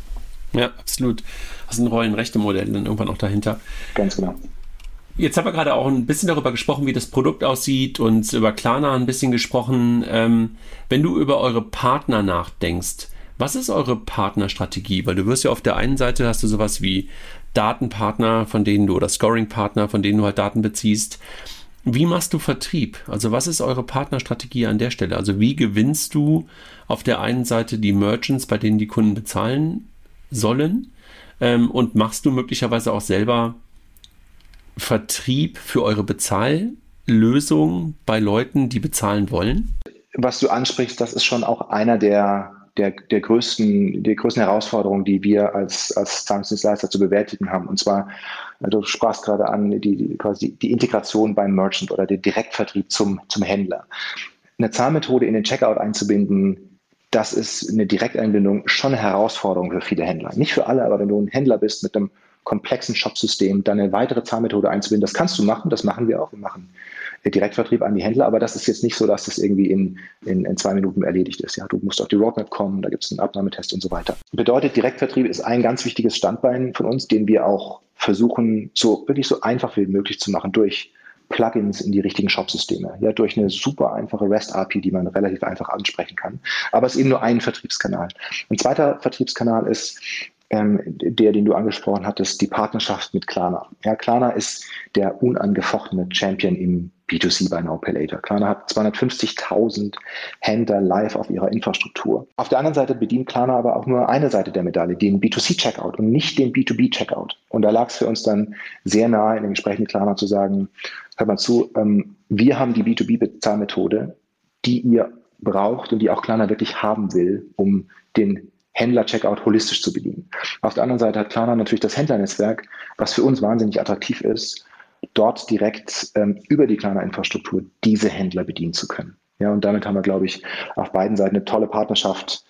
Ja, absolut. Also ein Rollenrechte-Modell dann irgendwann auch dahinter. Ganz genau. Jetzt haben wir gerade auch ein bisschen darüber gesprochen, wie das Produkt aussieht und über Klarna ein bisschen gesprochen. Ähm, wenn du über eure Partner nachdenkst, was ist eure Partnerstrategie? Weil du wirst ja auf der einen Seite hast du sowas wie Datenpartner, von denen du oder Scoring-Partner, von denen du halt Daten beziehst. Wie machst du Vertrieb? Also was ist eure Partnerstrategie an der Stelle? Also wie gewinnst du auf der einen Seite die Merchants, bei denen die Kunden bezahlen sollen? Ähm, und machst du möglicherweise auch selber Vertrieb für eure Bezahllösung bei Leuten, die bezahlen wollen? Was du ansprichst, das ist schon auch einer der der, der, größten, der größten Herausforderungen, die wir als, als Zahlungsdienstleister zu bewältigen haben. Und zwar, du sprachst gerade an, die, die, quasi die Integration beim Merchant oder den Direktvertrieb zum, zum Händler. Eine Zahlmethode in den Checkout einzubinden, das ist eine Direkteinbindung schon eine Herausforderung für viele Händler. Nicht für alle, aber wenn du ein Händler bist mit einem komplexen Shopsystem, dann eine weitere Zahlmethode einzubinden, das kannst du machen, das machen wir auch. Wir machen Direktvertrieb an die Händler, aber das ist jetzt nicht so, dass das irgendwie in, in, in zwei Minuten erledigt ist. Ja, du musst auf die Roadmap kommen, da gibt es einen Abnahmetest und so weiter. Bedeutet, Direktvertrieb ist ein ganz wichtiges Standbein von uns, den wir auch versuchen, so wirklich so einfach wie möglich zu machen durch Plugins in die richtigen Shop-Systeme. Ja, durch eine super einfache REST-API, die man relativ einfach ansprechen kann. Aber es ist eben nur ein Vertriebskanal. Ein zweiter Vertriebskanal ist ähm, der, den du angesprochen hattest, die Partnerschaft mit Klarna. Ja, Klarna ist der unangefochtene Champion im B2C bei Now Pay Later. Klarna hat 250.000 Händler live auf ihrer Infrastruktur. Auf der anderen Seite bedient Klarna aber auch nur eine Seite der Medaille, den B2C-Checkout und nicht den B2B-Checkout. Und da lag es für uns dann sehr nahe, in den Gesprächen mit Klarna zu sagen, hör mal zu, ähm, wir haben die B2B-Bezahlmethode, die ihr braucht und die auch Klarna wirklich haben will, um den Händler-Checkout holistisch zu bedienen. Auf der anderen Seite hat Klarna natürlich das Händlernetzwerk, was für uns wahnsinnig attraktiv ist, dort direkt ähm, über die Klarna-Infrastruktur diese Händler bedienen zu können. Ja, und damit haben wir, glaube ich, auf beiden Seiten eine tolle Partnerschaft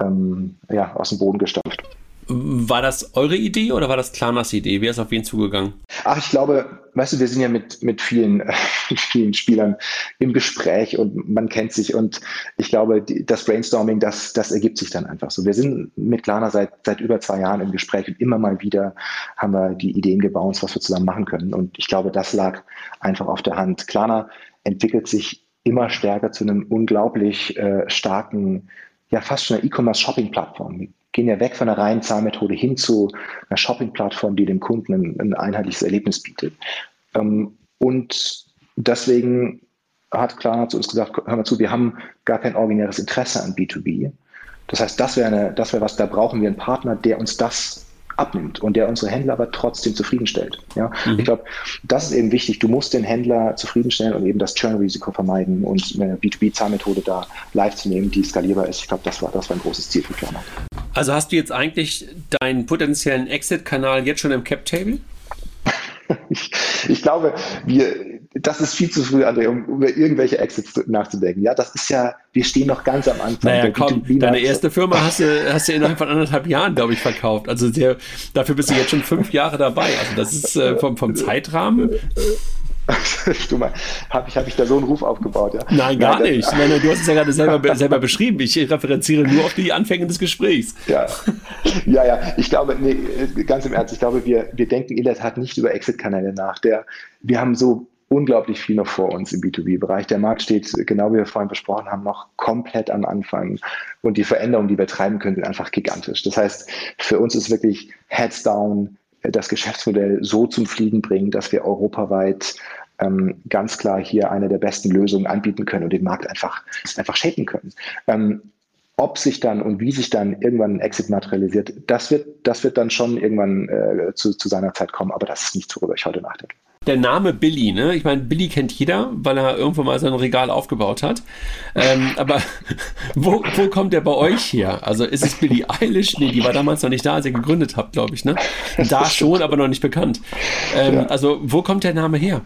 ähm, ja, aus dem Boden gestampft. War das eure Idee oder war das Klarnas Idee? Wer ist auf wen zugegangen? Ach, ich glaube, weißt du, wir sind ja mit, mit vielen, vielen Spielern im Gespräch und man kennt sich und ich glaube, die, das Brainstorming, das, das ergibt sich dann einfach so. Wir sind mit Klarna seit, seit über zwei Jahren im Gespräch und immer mal wieder haben wir die Ideen gebaut, was wir zusammen machen können. Und ich glaube, das lag einfach auf der Hand. Klarna entwickelt sich immer stärker zu einem unglaublich äh, starken ja fast schon eine E-Commerce-Shopping-Plattform gehen ja weg von der reinen Zahlmethode hin zu einer Shopping-Plattform, die dem Kunden ein, ein einheitliches Erlebnis bietet. Ähm, und deswegen hat Klarna zu uns gesagt, hör mal zu, wir haben gar kein originäres Interesse an B2B. Das heißt, das wäre wäre was, da brauchen wir einen Partner, der uns das abnimmt und der unsere Händler aber trotzdem zufriedenstellt. Ja? Mhm. Ich glaube, das ist eben wichtig. Du musst den Händler zufriedenstellen und eben das Churn-Risiko vermeiden und eine B2B-Zahlmethode da live zu nehmen, die skalierbar ist. Ich glaube, das war, das war ein großes Ziel für Klarna. Also hast du jetzt eigentlich deinen potenziellen Exit-Kanal jetzt schon im Cap-Table? Ich, ich, glaube, wir, das ist viel zu früh, André, um über irgendwelche Exits nachzudenken. Ja, das ist ja, wir stehen noch ganz am Anfang. Naja, komm, deine erste Firma hast du, hast du innerhalb von anderthalb Jahren, glaube ich, verkauft. Also sehr, dafür bist du jetzt schon fünf Jahre dabei. Also das ist äh, vom, vom Zeitrahmen du mal, habe ich, hab ich da so einen Ruf aufgebaut? Ja? Nein, gar Nein, nicht. Nein, du hast es ja gerade selber, selber beschrieben. Ich referenziere nur auf die Anfänge des Gesprächs. Ja, ja, ja. Ich glaube, nee, ganz im Ernst, ich glaube, wir, wir denken in der Tat nicht über Exit-Kanäle nach. Der, wir haben so unglaublich viel noch vor uns im B2B-Bereich. Der Markt steht, genau wie wir vorhin besprochen haben, noch komplett am Anfang. Und die Veränderungen, die wir treiben können, sind einfach gigantisch. Das heißt, für uns ist wirklich Heads down, das Geschäftsmodell so zum Fliegen bringen, dass wir europaweit ähm, ganz klar hier eine der besten Lösungen anbieten können und den Markt einfach, einfach shapen können. Ähm, ob sich dann und wie sich dann irgendwann ein Exit materialisiert, das wird, das wird dann schon irgendwann äh, zu, zu seiner Zeit kommen, aber das ist nichts, worüber ich heute nachdenke. Der Name Billy, ne? Ich meine, Billy kennt jeder, weil er irgendwo mal sein Regal aufgebaut hat. Ähm, aber wo, wo kommt der bei euch her? Also ist es Billy Eilish? Nee, die war damals noch nicht da, als ihr gegründet habt, glaube ich, ne? Da schon, aber noch nicht bekannt. Ähm, ja. Also wo kommt der Name her?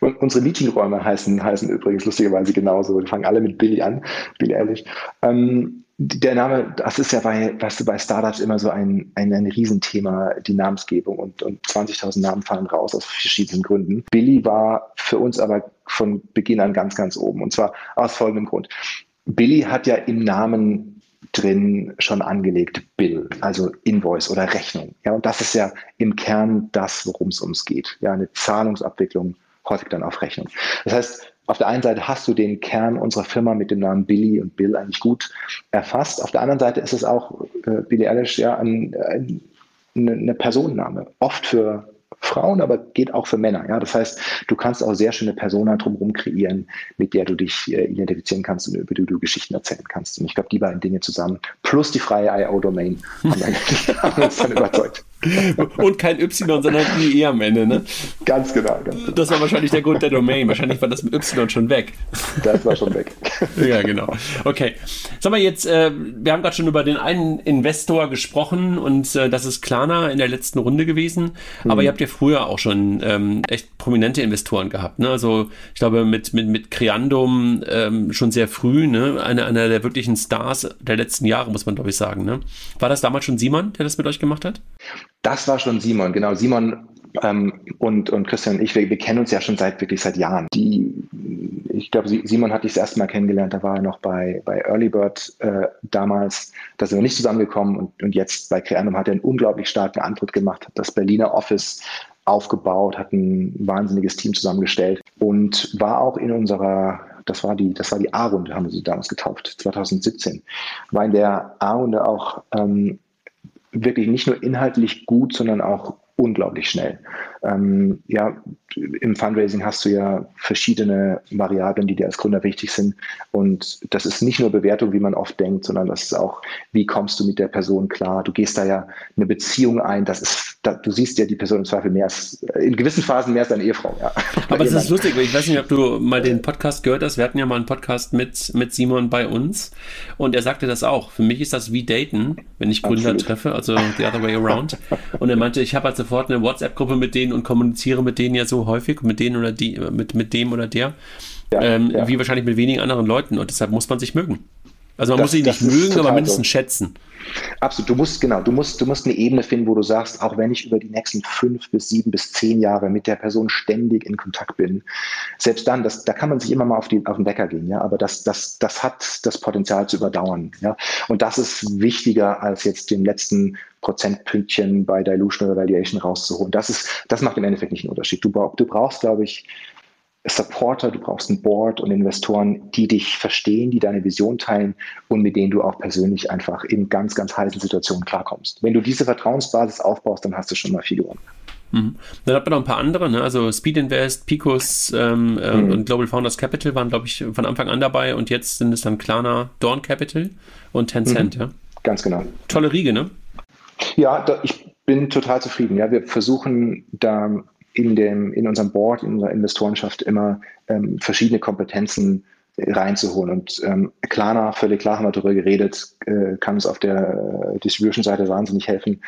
Und unsere Meetingräume heißen, heißen übrigens lustigerweise genauso. Die fangen alle mit Billy an, Billy ehrlich. Ähm, der Name, das ist ja bei, weißt du, bei Startups immer so ein, ein, ein Riesenthema, die Namensgebung und, und 20.000 Namen fallen raus aus verschiedenen Gründen. Billy war für uns aber von Beginn an ganz, ganz oben und zwar aus folgendem Grund. Billy hat ja im Namen drin schon angelegt Bill, also Invoice oder Rechnung. Ja, und das ist ja im Kern das, worum es ums geht. Ja, eine Zahlungsabwicklung häufig dann auf Rechnung. Das heißt, auf der einen Seite hast du den Kern unserer Firma mit dem Namen Billy und Bill eigentlich gut erfasst. Auf der anderen Seite ist es auch, äh, Billy Eilish, ja, ein, ein, eine Personenname. Oft für Frauen, aber geht auch für Männer. Ja? Das heißt, du kannst auch sehr schöne Persona drumherum kreieren, mit der du dich äh, identifizieren kannst und über die du Geschichten erzählen kannst. Und ich glaube, die beiden Dinge zusammen plus die freie IO-Domain haben, uns dann überzeugt. Und kein Y, sondern IE am Ende, ne? Ganz genau, ganz genau. Das war wahrscheinlich der Grund der Domain. Wahrscheinlich war das mit Y schon weg. Das war schon weg. ja, genau. Okay. Sag mal jetzt, äh, wir haben gerade schon über den einen Investor gesprochen und äh, das ist Klarna in der letzten Runde gewesen. Aber mhm. ihr habt ja früher auch schon ähm, echt prominente Investoren gehabt. Ne? Also ich glaube mit, mit, mit Creandum ähm, schon sehr früh, ne? einer, einer der wirklichen Stars der letzten Jahre, muss man glaube ich sagen. Ne? War das damals schon Simon, der das mit euch gemacht hat? Das war schon Simon, genau. Simon ähm, und, und Christian und ich, wir, wir, kennen uns ja schon seit wirklich seit Jahren. Die, ich glaube, Simon hatte ich das erste Mal kennengelernt, da war er noch bei, bei Early Bird äh, damals. Da sind wir nicht zusammengekommen und, und jetzt bei Creandum hat er einen unglaublich starken Antritt gemacht, hat das Berliner Office aufgebaut, hat ein wahnsinniges Team zusammengestellt und war auch in unserer das war die, das war die A-Runde, haben wir sie damals getauft, 2017. War in der A-Runde auch ähm, wirklich nicht nur inhaltlich gut, sondern auch unglaublich schnell. Ähm, ja, im Fundraising hast du ja verschiedene Variablen, die dir als Gründer wichtig sind. Und das ist nicht nur Bewertung, wie man oft denkt, sondern das ist auch, wie kommst du mit der Person klar? Du gehst da ja eine Beziehung ein. Das ist, da, du siehst ja die Person im Zweifel mehr als, in gewissen Phasen mehr als deine Ehefrau. Ja. Aber es ist lustig, weil ich weiß nicht, ob du mal den Podcast gehört hast. Wir hatten ja mal einen Podcast mit, mit Simon bei uns und er sagte das auch. Für mich ist das wie Daten, wenn ich Gründer Absolut. treffe, also the other way around. Und er meinte, ich habe halt sofort eine WhatsApp-Gruppe mit denen und kommuniziere mit denen ja so häufig, mit denen oder die, mit, mit dem oder der, ja, ähm, ja. wie wahrscheinlich mit wenigen anderen Leuten. Und deshalb muss man sich mögen. Also man das, muss sich nicht mögen, aber mindestens so. schätzen. Absolut. Du musst, genau, du musst, du musst eine Ebene finden, wo du sagst, auch wenn ich über die nächsten fünf bis sieben bis zehn Jahre mit der Person ständig in Kontakt bin, selbst dann, das, da kann man sich immer mal auf, die, auf den Wecker gehen, ja, aber das, das, das hat das Potenzial zu überdauern, ja. Und das ist wichtiger, als jetzt den letzten Prozentpünktchen bei Dilution oder Valuation rauszuholen. Das ist, das macht im Endeffekt nicht einen Unterschied. Du, du brauchst, glaube ich, Supporter, du brauchst ein Board und Investoren, die dich verstehen, die deine Vision teilen und mit denen du auch persönlich einfach in ganz, ganz heißen Situationen klarkommst. Wenn du diese Vertrauensbasis aufbaust, dann hast du schon mal viel gewonnen. Mhm. Dann hat man noch ein paar andere, ne? also Speed Invest, Picos ähm, äh, mhm. und Global Founders Capital waren, glaube ich, von Anfang an dabei und jetzt sind es dann Klarna, Dawn Capital und Tencent. Mhm. Ja? Ganz genau. Tolle Riege, ne? Ja, da, ich bin total zufrieden. Ja, wir versuchen da in, dem, in unserem Board, in unserer Investorenschaft immer ähm, verschiedene Kompetenzen reinzuholen. Und ähm, Klarna, völlig klar haben wir darüber geredet, äh, kann uns auf der äh, Distribution-Seite wahnsinnig helfen.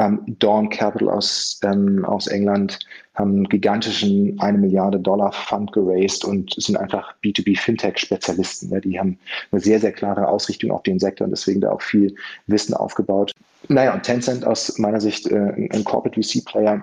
Ähm, Dawn Capital aus, ähm, aus England haben einen gigantischen eine Milliarde Dollar Fund geraced und sind einfach B2B Fintech-Spezialisten. Ja, die haben eine sehr, sehr klare Ausrichtung auf den Sektor und deswegen da auch viel Wissen aufgebaut. Naja, und Tencent aus meiner Sicht äh, ein Corporate VC-Player,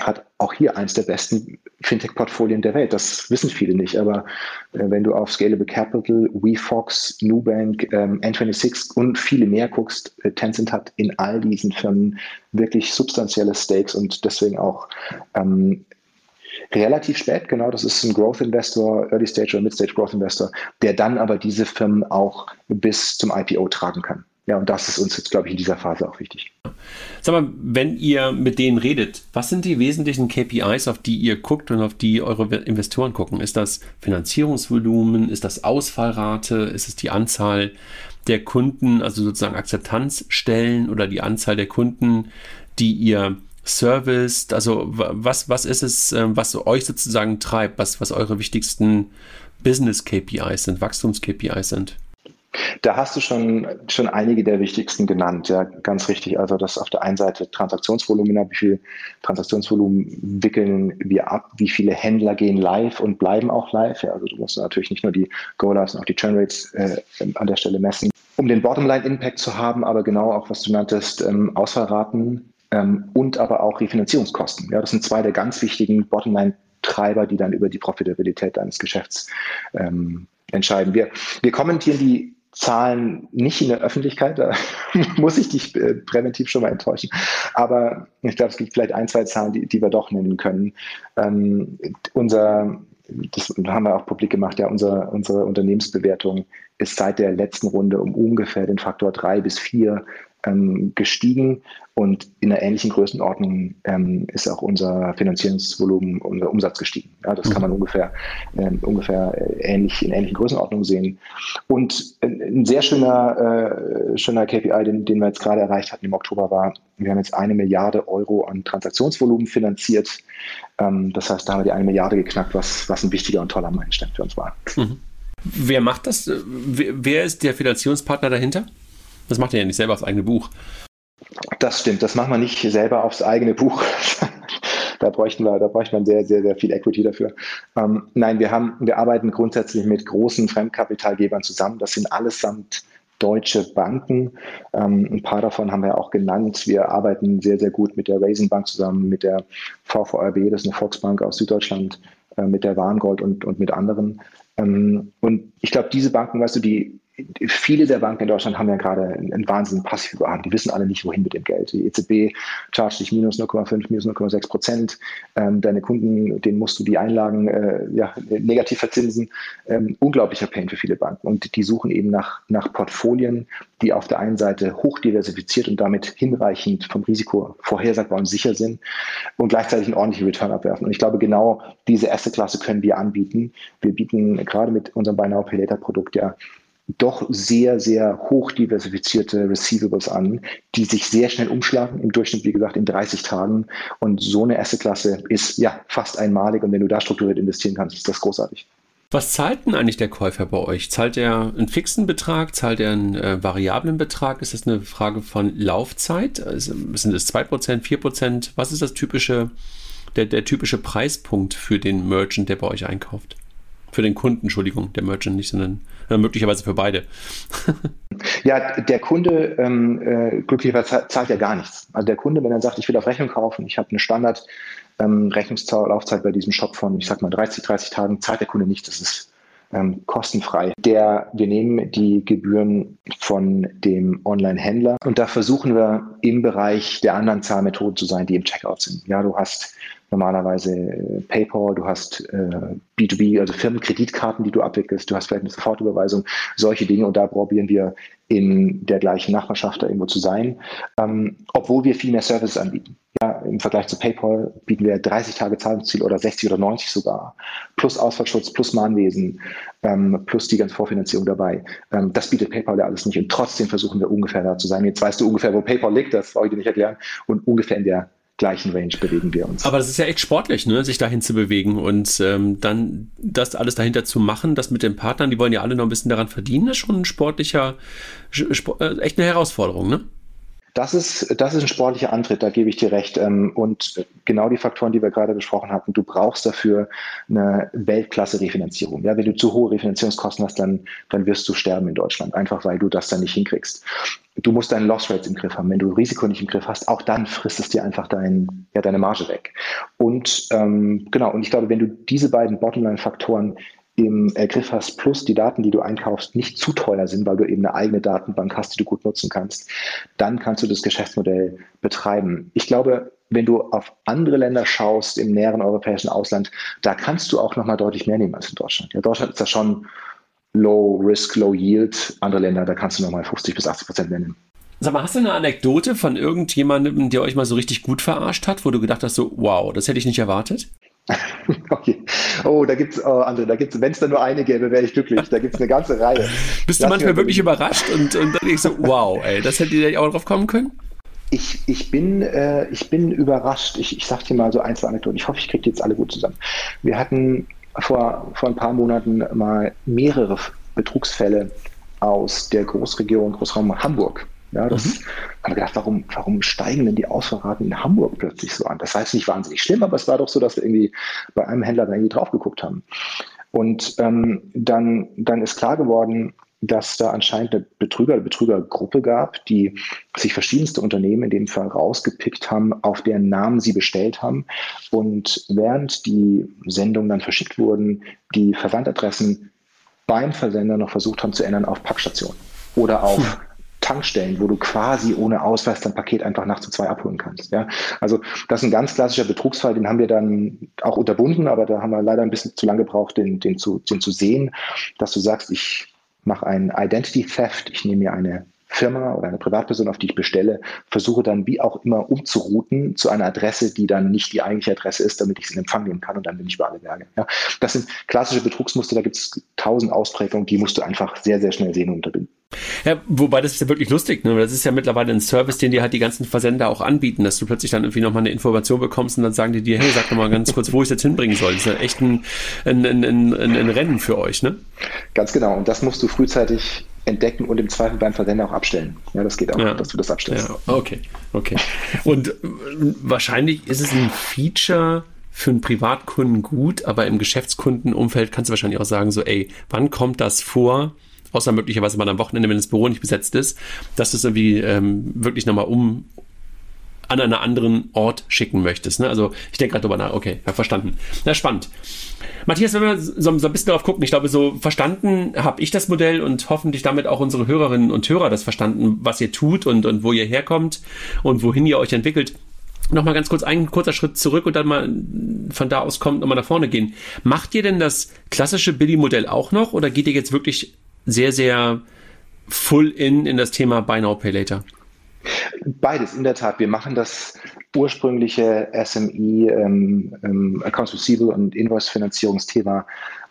hat auch hier eins der besten Fintech-Portfolien der Welt. Das wissen viele nicht, aber äh, wenn du auf Scalable Capital, WeFox, Nubank, ähm, N26 und viele mehr guckst, äh, Tencent hat in all diesen Firmen wirklich substanzielle Stakes und deswegen auch ähm, relativ spät, genau, das ist ein Growth Investor, Early Stage oder Mid Stage Growth Investor, der dann aber diese Firmen auch bis zum IPO tragen kann. Ja, und das ist uns jetzt, glaube ich, in dieser Phase auch wichtig. Sag mal, wenn ihr mit denen redet, was sind die wesentlichen KPIs, auf die ihr guckt und auf die eure Investoren gucken? Ist das Finanzierungsvolumen? Ist das Ausfallrate? Ist es die Anzahl der Kunden, also sozusagen Akzeptanzstellen oder die Anzahl der Kunden, die ihr serviced? Also was, was ist es, ähm, was euch sozusagen treibt, was, was eure wichtigsten Business-KPIs sind, Wachstums-KPIs sind? Da hast du schon, schon einige der wichtigsten genannt, ja, ganz richtig. Also das auf der einen Seite Transaktionsvolumina, wie viel Transaktionsvolumen wickeln wir ab, wie viele Händler gehen live und bleiben auch live. Ja, also du musst natürlich nicht nur die Go-Lives und auch die Churn-Rates äh, an der Stelle messen, um den Bottomline-Impact zu haben, aber genau auch, was du nanntest, ähm, Ausfallraten ähm, und aber auch Refinanzierungskosten. Ja, das sind zwei der ganz wichtigen Bottomline-Treiber, die dann über die Profitabilität deines Geschäfts ähm, entscheiden. Wir, wir kommentieren die Zahlen nicht in der Öffentlichkeit, da muss ich dich äh, präventiv schon mal enttäuschen. Aber ich glaube, es gibt vielleicht ein, zwei Zahlen, die, die wir doch nennen können. Ähm, unser, das haben wir auch publik gemacht, ja, unser, unsere Unternehmensbewertung ist seit der letzten Runde um ungefähr den Faktor drei bis vier ähm, gestiegen und in einer ähnlichen Größenordnung ähm, ist auch unser Finanzierungsvolumen, unser Umsatz gestiegen. Ja, das kann man mhm. ungefähr, ähm, ungefähr äh, ähnlich, in ähnlichen Größenordnungen sehen. Und ein, ein sehr schöner, äh, schöner KPI, den, den wir jetzt gerade erreicht hatten im Oktober, war, wir haben jetzt eine Milliarde Euro an Transaktionsvolumen finanziert. Ähm, das heißt, da haben wir die eine Milliarde geknackt, was, was ein wichtiger und toller Meilenstein für uns war. Mhm. Wer macht das? Wer ist der Finanzierungspartner dahinter? Das macht ihr ja nicht selber aufs eigene Buch. Das stimmt, das machen wir nicht selber aufs eigene Buch. da bräuchten wir, da bräuchte man sehr, sehr, sehr viel Equity dafür. Ähm, nein, wir haben, wir arbeiten grundsätzlich mit großen Fremdkapitalgebern zusammen. Das sind allesamt deutsche Banken. Ähm, ein paar davon haben wir auch genannt. Wir arbeiten sehr, sehr gut mit der Raisin Bank zusammen, mit der VVRB, das ist eine Volksbank aus Süddeutschland, äh, mit der Warngold und, und mit anderen. Ähm, und ich glaube, diese Banken, weißt du, die viele der Banken in Deutschland haben ja gerade einen, einen wahnsinnigen Passivüberhang. Die wissen alle nicht, wohin mit dem Geld. Die EZB chargt dich minus 0,5, minus 0,6 Prozent. Ähm, deine Kunden, denen musst du die Einlagen äh, ja, negativ verzinsen. Ähm, unglaublicher Pain für viele Banken. Und die suchen eben nach, nach Portfolien, die auf der einen Seite hoch diversifiziert und damit hinreichend vom Risiko vorhersagbar und sicher sind und gleichzeitig einen ordentlichen Return abwerfen. Und ich glaube, genau diese erste Klasse können wir anbieten. Wir bieten gerade mit unserem Buy Now Pay Later Produkt ja doch sehr, sehr hoch diversifizierte Receivables an, die sich sehr schnell umschlagen, im Durchschnitt, wie gesagt, in 30 Tagen. Und so eine Assetklasse ist ja fast einmalig. Und wenn du da strukturiert investieren kannst, ist das großartig. Was zahlt denn eigentlich der Käufer bei euch? Zahlt er einen fixen Betrag? Zahlt er einen äh, variablen Betrag? Ist das eine Frage von Laufzeit? Also, sind es 2%, 4%? Was ist das typische, der, der typische Preispunkt für den Merchant, der bei euch einkauft? Für den Kunden, Entschuldigung, der Merchant nicht, sondern äh, möglicherweise für beide. ja, der Kunde ähm, äh, glücklicherweise zahlt ja gar nichts. Also der Kunde, wenn er sagt, ich will auf Rechnung kaufen, ich habe eine Standard ähm, Rechnungslaufzeit bei diesem Shop von, ich sag mal, 30, 30 Tagen, zahlt der Kunde nichts. Das ist ähm, kostenfrei. Der, wir nehmen die Gebühren von dem Online-Händler und da versuchen wir im Bereich der anderen Zahlmethoden zu sein, die im Checkout sind. Ja, du hast normalerweise äh, PayPal, du hast äh, B2B, also Firmenkreditkarten, die du abwickelst, du hast vielleicht eine Sofortüberweisung, solche Dinge und da probieren wir in der gleichen Nachbarschaft da irgendwo zu sein, ähm, obwohl wir viel mehr Services anbieten. Ja, Im Vergleich zu PayPal bieten wir 30 Tage Zahlungsziel oder 60 oder 90 sogar, plus Ausfallschutz, plus Mahnwesen, ähm, plus die ganze Vorfinanzierung dabei. Ähm, das bietet PayPal ja alles nicht und trotzdem versuchen wir ungefähr da zu sein. Jetzt weißt du ungefähr, wo PayPal liegt, das brauche ich dir nicht erklären, und ungefähr in der gleichen Range bewegen wir uns. Aber das ist ja echt sportlich, ne? sich dahin zu bewegen und ähm, dann das alles dahinter zu machen, das mit den Partnern, die wollen ja alle noch ein bisschen daran verdienen, ist schon ein sportlicher, sport, äh, echt eine Herausforderung, ne? Das ist, das ist ein sportlicher Antritt, da gebe ich dir recht. Ähm, und genau die Faktoren, die wir gerade besprochen hatten, du brauchst dafür eine Weltklasse-Refinanzierung. Ja, wenn du zu hohe Refinanzierungskosten hast, dann, dann wirst du sterben in Deutschland, einfach weil du das dann nicht hinkriegst. Du musst deine Loss Rates im Griff haben. Wenn du Risiko nicht im Griff hast, auch dann frisst es dir einfach dein, ja, deine Marge weg. Und ähm, genau, und ich glaube, wenn du diese beiden Bottomline-Faktoren im Griff hast, plus die Daten, die du einkaufst, nicht zu teuer sind, weil du eben eine eigene Datenbank hast, die du gut nutzen kannst, dann kannst du das Geschäftsmodell betreiben. Ich glaube, wenn du auf andere Länder schaust im näheren europäischen Ausland, da kannst du auch nochmal deutlich mehr nehmen als in Deutschland. Ja, Deutschland ist da schon Low Risk, Low Yield. Andere Länder, da kannst du nochmal 50 bis 80 Prozent nennen. Sag mal, hast du eine Anekdote von irgendjemandem, der euch mal so richtig gut verarscht hat, wo du gedacht hast, so, wow, das hätte ich nicht erwartet? okay. Oh, da gibt's, oh, André, da gibt's, wenn es da nur eine gäbe, wäre ich glücklich. Da gibt es eine ganze Reihe. Bist du Lass manchmal wirklich überrascht und, und dann denkst du, wow, ey, das hättet ihr auch drauf kommen können? Ich, ich, bin, äh, ich bin überrascht. Ich, ich sag dir mal so ein, zwei Anekdoten. Ich hoffe, ich kriege jetzt alle gut zusammen. Wir hatten vor, vor ein paar Monaten mal mehrere Betrugsfälle aus der Großregion, Großraum Hamburg. Ja, das mhm. haben wir gedacht, warum, warum steigen denn die Ausfallraten in Hamburg plötzlich so an? Das heißt nicht wahnsinnig schlimm, aber es war doch so, dass wir irgendwie bei einem Händler da irgendwie drauf geguckt haben. Und ähm, dann, dann ist klar geworden, dass da anscheinend eine Betrüger- oder Betrügergruppe gab, die sich verschiedenste Unternehmen in dem Fall rausgepickt haben, auf deren Namen sie bestellt haben. Und während die Sendungen dann verschickt wurden, die Versandadressen beim Versender noch versucht haben zu ändern auf Packstationen oder auf hm. Tankstellen, wo du quasi ohne Ausweis dein Paket einfach nachts zu zwei abholen kannst. Ja? Also das ist ein ganz klassischer Betrugsfall, den haben wir dann auch unterbunden, aber da haben wir leider ein bisschen zu lange gebraucht, den, den, zu, den zu sehen, dass du sagst, ich mache ein Identity Theft, ich nehme mir eine Firma oder eine Privatperson, auf die ich bestelle, versuche dann wie auch immer umzurouten zu einer Adresse, die dann nicht die eigentliche Adresse ist, damit ich sie in Empfang nehmen kann und dann bin ich bei alle Berge. Ja, das sind klassische Betrugsmuster, da gibt es tausend Ausprägungen, die musst du einfach sehr, sehr schnell sehen und unterbinden. Ja, wobei das ist ja wirklich lustig, ne? Das ist ja mittlerweile ein Service, den dir halt die ganzen Versender auch anbieten, dass du plötzlich dann irgendwie nochmal eine Information bekommst und dann sagen die dir, hey, sag doch mal ganz kurz, wo ich jetzt hinbringen soll. Das ist ja echt ein, ein, ein, ein, ein Rennen für euch, ne? Ganz genau. Und das musst du frühzeitig entdecken und im Zweifel beim Versender auch abstellen. Ja, das geht auch, ja. dass du das abstellst. Ja, okay, okay. Und äh, wahrscheinlich ist es ein Feature für einen Privatkunden gut, aber im Geschäftskundenumfeld kannst du wahrscheinlich auch sagen, so, ey, wann kommt das vor? Außer möglicherweise mal am Wochenende, wenn das Büro nicht besetzt ist, dass du es irgendwie ähm, wirklich nochmal um, an einen anderen Ort schicken möchtest. Ne? Also ich denke gerade drüber nach, okay, ja, verstanden. Na, spannend. Matthias, wenn wir so, so ein bisschen darauf gucken, ich glaube, so verstanden habe ich das Modell und hoffentlich damit auch unsere Hörerinnen und Hörer das verstanden, was ihr tut und, und wo ihr herkommt und wohin ihr euch entwickelt. Nochmal ganz kurz ein kurzer Schritt zurück und dann mal von da aus kommt nochmal nach vorne gehen. Macht ihr denn das klassische Billy-Modell auch noch oder geht ihr jetzt wirklich sehr, sehr full in in das Thema Buy Now, Pay Later? Beides, in der Tat. Wir machen das ursprüngliche SME, ähm, ähm, Accounts Receivable und Invoice-Finanzierungsthema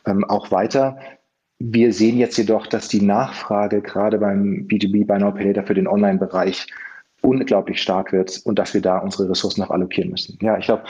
ähm, auch weiter. Wir sehen jetzt jedoch, dass die Nachfrage gerade beim B2B Buy Now Pay Later für den Online-Bereich unglaublich stark wird und dass wir da unsere Ressourcen noch allokieren müssen. Ja, ich glaube,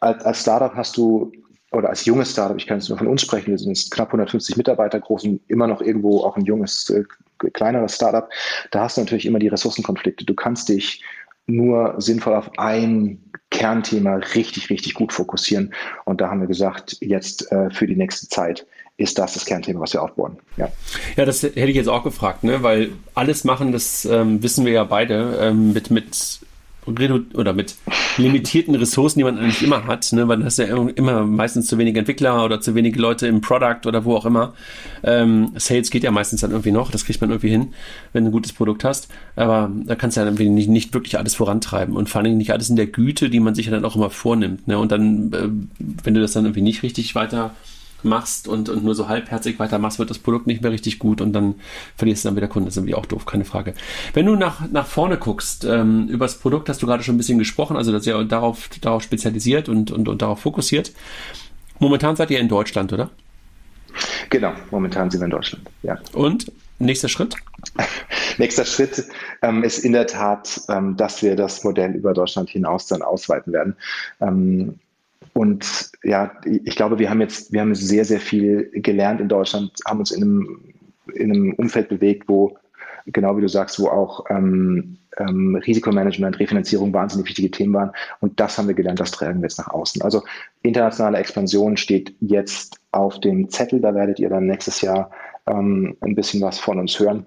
als, als Startup hast du oder als junges Startup, ich kann jetzt nur von uns sprechen, wir sind jetzt knapp 150 Mitarbeiter groß und immer noch irgendwo auch ein junges, äh, kleineres Startup, da hast du natürlich immer die Ressourcenkonflikte. Du kannst dich nur sinnvoll auf ein Kernthema richtig, richtig gut fokussieren. Und da haben wir gesagt, jetzt äh, für die nächste Zeit ist das das Kernthema, was wir aufbauen. Ja, ja das hätte ich jetzt auch gefragt, ne? weil alles machen, das ähm, wissen wir ja beide, ähm, mit, mit oder mit limitierten Ressourcen, die man eigentlich immer hat, ne? weil du hast ja immer meistens zu wenig Entwickler oder zu wenige Leute im Product oder wo auch immer. Ähm, Sales geht ja meistens dann irgendwie noch, das kriegt man irgendwie hin, wenn du ein gutes Produkt hast, aber da kannst du ja irgendwie nicht, nicht wirklich alles vorantreiben und vor allem nicht alles in der Güte, die man sich ja dann auch immer vornimmt. Ne? Und dann, äh, wenn du das dann irgendwie nicht richtig weiter machst und, und nur so halbherzig weitermachst, wird das Produkt nicht mehr richtig gut und dann verlierst du dann wieder Kunden. Das ist irgendwie auch doof, keine Frage. Wenn du nach, nach vorne guckst, ähm, über das Produkt hast du gerade schon ein bisschen gesprochen, also das ist ja darauf, darauf spezialisiert und, und, und darauf fokussiert. Momentan seid ihr in Deutschland, oder? Genau, momentan sind wir in Deutschland, ja. Und nächster Schritt? Nächster Schritt ähm, ist in der Tat, ähm, dass wir das Modell über Deutschland hinaus dann ausweiten werden. Ähm, und ja, ich glaube, wir haben jetzt, wir haben sehr, sehr viel gelernt in Deutschland, haben uns in einem, in einem Umfeld bewegt, wo, genau wie du sagst, wo auch ähm, ähm, Risikomanagement, Refinanzierung wahnsinnig wichtige Themen waren. Und das haben wir gelernt, das tragen wir jetzt nach außen. Also internationale Expansion steht jetzt auf dem Zettel. Da werdet ihr dann nächstes Jahr ähm, ein bisschen was von uns hören.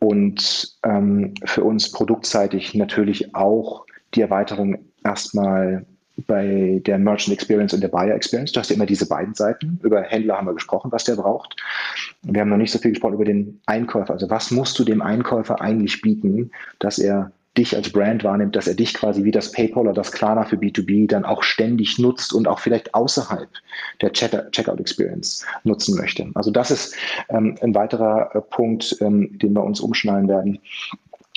Und ähm, für uns produktseitig natürlich auch die Erweiterung erstmal bei der Merchant Experience und der Buyer Experience. Du hast ja immer diese beiden Seiten. Über Händler haben wir gesprochen, was der braucht. Wir haben noch nicht so viel gesprochen über den Einkäufer. Also was musst du dem Einkäufer eigentlich bieten, dass er dich als Brand wahrnimmt, dass er dich quasi wie das PayPal oder das Klarna für B2B dann auch ständig nutzt und auch vielleicht außerhalb der Checkout-Experience nutzen möchte. Also das ist ähm, ein weiterer äh, Punkt, ähm, den wir uns umschnallen werden.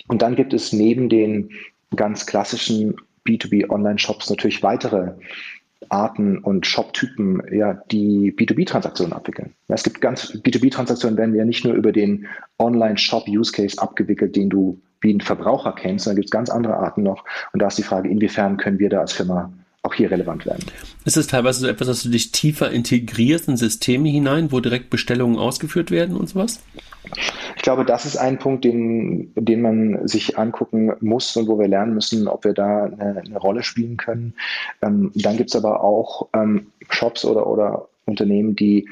Und dann gibt es neben den ganz klassischen B2B Online-Shops natürlich weitere Arten und Shop-Typen, ja, die B2B-Transaktionen abwickeln. Es gibt ganz, B2B-Transaktionen werden ja nicht nur über den Online-Shop-Use-Case abgewickelt, den du wie ein Verbraucher kennst, sondern gibt es ganz andere Arten noch. Und da ist die Frage, inwiefern können wir da als Firma auch hier relevant werden. Ist es teilweise so etwas, dass du dich tiefer integrierst in Systeme hinein, wo direkt Bestellungen ausgeführt werden und sowas? Ich glaube, das ist ein Punkt, den, den man sich angucken muss und wo wir lernen müssen, ob wir da eine, eine Rolle spielen können. Ähm, dann gibt es aber auch ähm, Shops oder, oder Unternehmen, die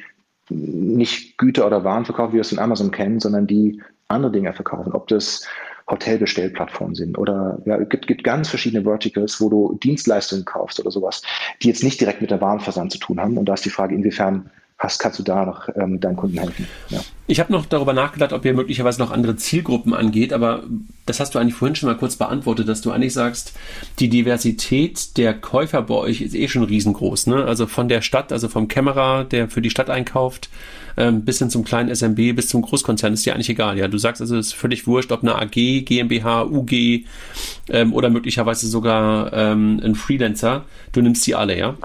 nicht Güter oder Waren verkaufen, wie wir es in Amazon kennen, sondern die andere Dinge verkaufen. Ob das Hotelbestellplattformen sind oder ja, es gibt, gibt ganz verschiedene Verticals, wo du Dienstleistungen kaufst oder sowas, die jetzt nicht direkt mit der Warenversand zu tun haben. Und da ist die Frage, inwiefern hast, kannst du da noch ähm, deinen Kunden helfen. Ja. Ich habe noch darüber nachgedacht, ob ihr möglicherweise noch andere Zielgruppen angeht, aber das hast du eigentlich vorhin schon mal kurz beantwortet, dass du eigentlich sagst, die Diversität der Käufer bei euch ist eh schon riesengroß. Ne? Also von der Stadt, also vom Kämmerer, der für die Stadt einkauft, ähm, bis hin zum kleinen SMB, bis zum Großkonzern, ist dir eigentlich egal. Ja, du sagst also, es ist völlig wurscht, ob eine AG, GmbH, UG ähm, oder möglicherweise sogar ähm, ein Freelancer. Du nimmst die alle, ja?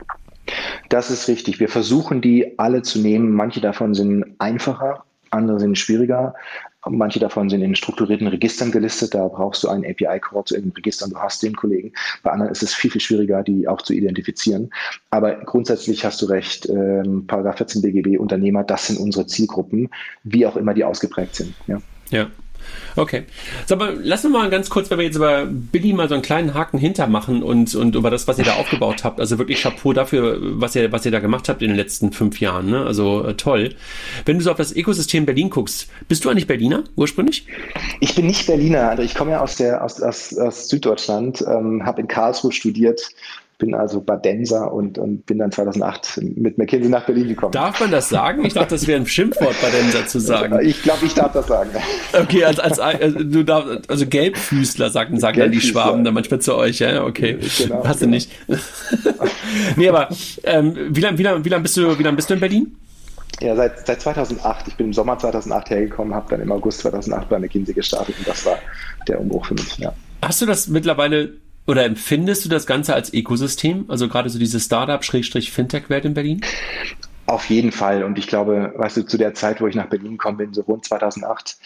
Das ist richtig. Wir versuchen die alle zu nehmen. Manche davon sind einfacher, andere sind schwieriger. Manche davon sind in strukturierten Registern gelistet. Da brauchst du einen API-Call zu irgendeinem Register und du hast den Kollegen. Bei anderen ist es viel, viel schwieriger, die auch zu identifizieren. Aber grundsätzlich hast du recht. Ähm, Paragraph 14 BGB Unternehmer, das sind unsere Zielgruppen, wie auch immer die ausgeprägt sind. Ja. ja. Okay. Sag mal, lass uns mal ganz kurz, wenn wir jetzt über Billy mal so einen kleinen Haken hintermachen und, und über das, was ihr da aufgebaut habt. Also wirklich Chapeau dafür, was ihr, was ihr da gemacht habt in den letzten fünf Jahren. Ne? Also äh, toll. Wenn du so auf das Ökosystem Berlin guckst, bist du eigentlich Berliner ursprünglich? Ich bin nicht Berliner. Also ich komme ja aus, der, aus, aus, aus Süddeutschland, ähm, habe in Karlsruhe studiert, bin also Badenser und, und bin dann 2008 mit McKinsey nach Berlin gekommen. Darf man das sagen? Ich dachte, das wäre ein Schimpfwort, Badenser zu sagen. Ich glaube, ich darf das sagen. Okay, als, als, also, du darfst, also Gelbfüßler sagen, sagen dann die Schwaben dann manchmal zu euch, ja? Okay. Genau, Hast genau. du nicht. nee, aber ähm, wie lange wie lang, wie lang bist, du, wie lang bist du in Berlin? Ja, seit, seit 2008. Ich bin im Sommer 2008 hergekommen, habe dann im August 2008 bei McKinsey gestartet und das war der Umbruch für mich, ja. Hast du das mittlerweile oder empfindest du das Ganze als Ökosystem? Also gerade so diese Startup-Fintech-Welt in Berlin? Auf jeden Fall. Und ich glaube, weißt du, zu der Zeit, wo ich nach Berlin gekommen bin, so rund 2008,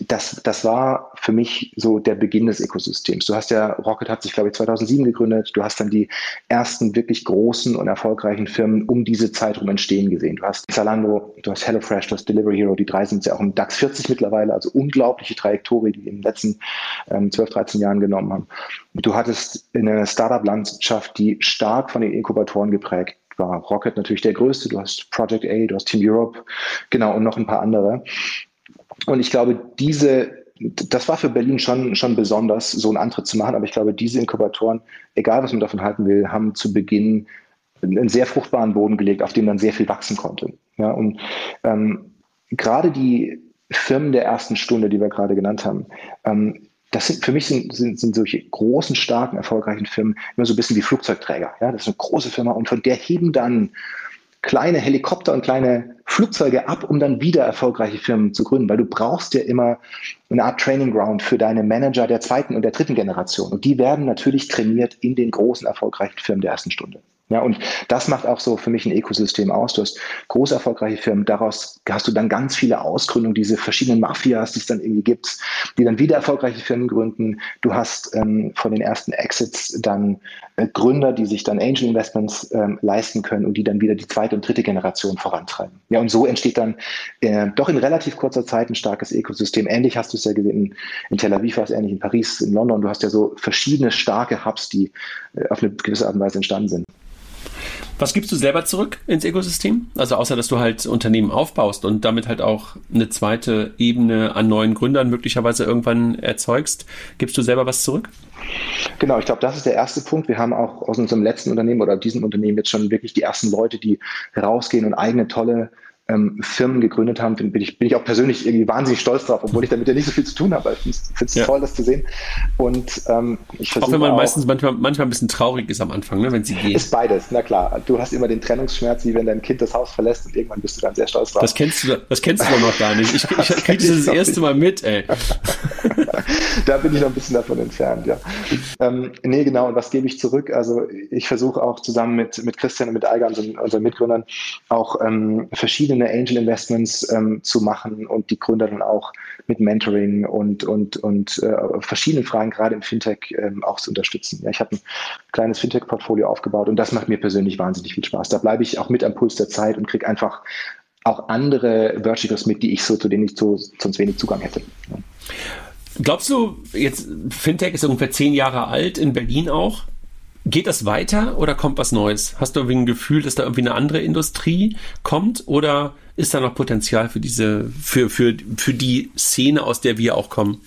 das, das war für mich so der Beginn des Ökosystems. Du hast ja, Rocket hat sich, glaube ich, 2007 gegründet. Du hast dann die ersten wirklich großen und erfolgreichen Firmen um diese Zeit rum entstehen gesehen. Du hast Zalando, du hast HelloFresh, du hast Delivery Hero. Die drei sind ja auch im DAX 40 mittlerweile. Also unglaubliche Trajektorie, die in den letzten ähm, 12, 13 Jahren genommen haben. Du hattest eine Startup-Landschaft, die stark von den Inkubatoren geprägt war Rocket natürlich der größte. Du hast Project A, du hast Team Europe, genau, und noch ein paar andere. Und ich glaube, diese, das war für Berlin schon, schon besonders, so einen Antritt zu machen. Aber ich glaube, diese Inkubatoren, egal was man davon halten will, haben zu Beginn einen sehr fruchtbaren Boden gelegt, auf dem dann sehr viel wachsen konnte. Ja, und ähm, gerade die Firmen der ersten Stunde, die wir gerade genannt haben, ähm, das sind für mich sind, sind, sind solche großen, starken, erfolgreichen Firmen immer so ein bisschen wie Flugzeugträger. Ja, das ist eine große Firma und von der heben dann kleine Helikopter und kleine Flugzeuge ab, um dann wieder erfolgreiche Firmen zu gründen, weil du brauchst ja immer eine Art Training Ground für deine Manager der zweiten und der dritten Generation. Und die werden natürlich trainiert in den großen, erfolgreichen Firmen der ersten Stunde. Ja, und das macht auch so für mich ein Ökosystem aus. Du hast groß erfolgreiche Firmen, daraus hast du dann ganz viele Ausgründungen, diese verschiedenen Mafias, die es dann irgendwie gibt, die dann wieder erfolgreiche Firmen gründen. Du hast ähm, von den ersten Exits dann Gründer, die sich dann Angel Investments ähm, leisten können und die dann wieder die zweite und dritte Generation vorantreiben. Ja, und so entsteht dann äh, doch in relativ kurzer Zeit ein starkes Ökosystem. Ähnlich hast du es ja gesehen in Tel Aviv, war es ähnlich in Paris, in London. Du hast ja so verschiedene starke Hubs, die äh, auf eine gewisse Art und Weise entstanden sind. Was gibst du selber zurück ins Ökosystem? Also außer, dass du halt Unternehmen aufbaust und damit halt auch eine zweite Ebene an neuen Gründern möglicherweise irgendwann erzeugst, gibst du selber was zurück? Genau, ich glaube, das ist der erste Punkt. Wir haben auch aus unserem letzten Unternehmen oder diesem Unternehmen jetzt schon wirklich die ersten Leute, die rausgehen und eigene tolle ähm, Firmen gegründet haben, bin, bin, ich, bin ich auch persönlich irgendwie wahnsinnig stolz drauf, obwohl ich damit ja nicht so viel zu tun habe. Ich finde es ja. toll, das zu sehen. Und ähm, ich versuche. Auch wenn man auch, meistens manchmal, manchmal ein bisschen traurig ist am Anfang, ne, wenn sie gehen. Ist beides, na klar. Du hast immer den Trennungsschmerz, wie wenn dein Kind das Haus verlässt und irgendwann bist du dann sehr stolz drauf. Das kennst du, das kennst du doch noch gar nicht. Ich, ich, ich krieg das das erste Mal mit, ey. da bin ich noch ein bisschen davon entfernt, ja. Ähm, nee, genau. Und was gebe ich zurück? Also ich versuche auch zusammen mit, mit Christian und mit Eiger, unseren, unseren Mitgründern, auch ähm, verschiedene Angel Investments ähm, zu machen und die Gründer dann auch mit Mentoring und, und, und äh, verschiedenen Fragen, gerade im Fintech, ähm, auch zu unterstützen. Ja, ich habe ein kleines Fintech-Portfolio aufgebaut und das macht mir persönlich wahnsinnig viel Spaß. Da bleibe ich auch mit am Puls der Zeit und kriege einfach auch andere Verticals mit, die ich so, zu denen ich so, sonst wenig Zugang hätte. Ja. Glaubst du, jetzt Fintech ist ungefähr zehn Jahre alt, in Berlin auch. Geht das weiter oder kommt was Neues? Hast du irgendwie ein Gefühl, dass da irgendwie eine andere Industrie kommt oder ist da noch Potenzial für diese, für, für, für die Szene, aus der wir auch kommen?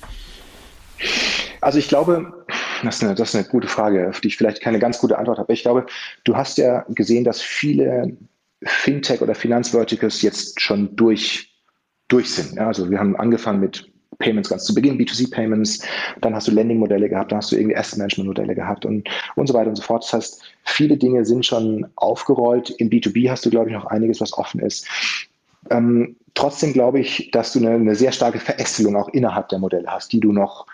Also ich glaube, das ist, eine, das ist eine gute Frage, auf die ich vielleicht keine ganz gute Antwort habe. Ich glaube, du hast ja gesehen, dass viele Fintech oder Finanzverticals jetzt schon durch, durch sind. Also wir haben angefangen mit Payments ganz zu Beginn, B2C-Payments, dann hast du Lending-Modelle gehabt, dann hast du irgendwie Asset-Management-Modelle gehabt und, und so weiter und so fort. Das heißt, viele Dinge sind schon aufgerollt. Im B2B hast du, glaube ich, noch einiges, was offen ist. Ähm, trotzdem glaube ich, dass du eine, eine sehr starke Verästelung auch innerhalb der Modelle hast, die du noch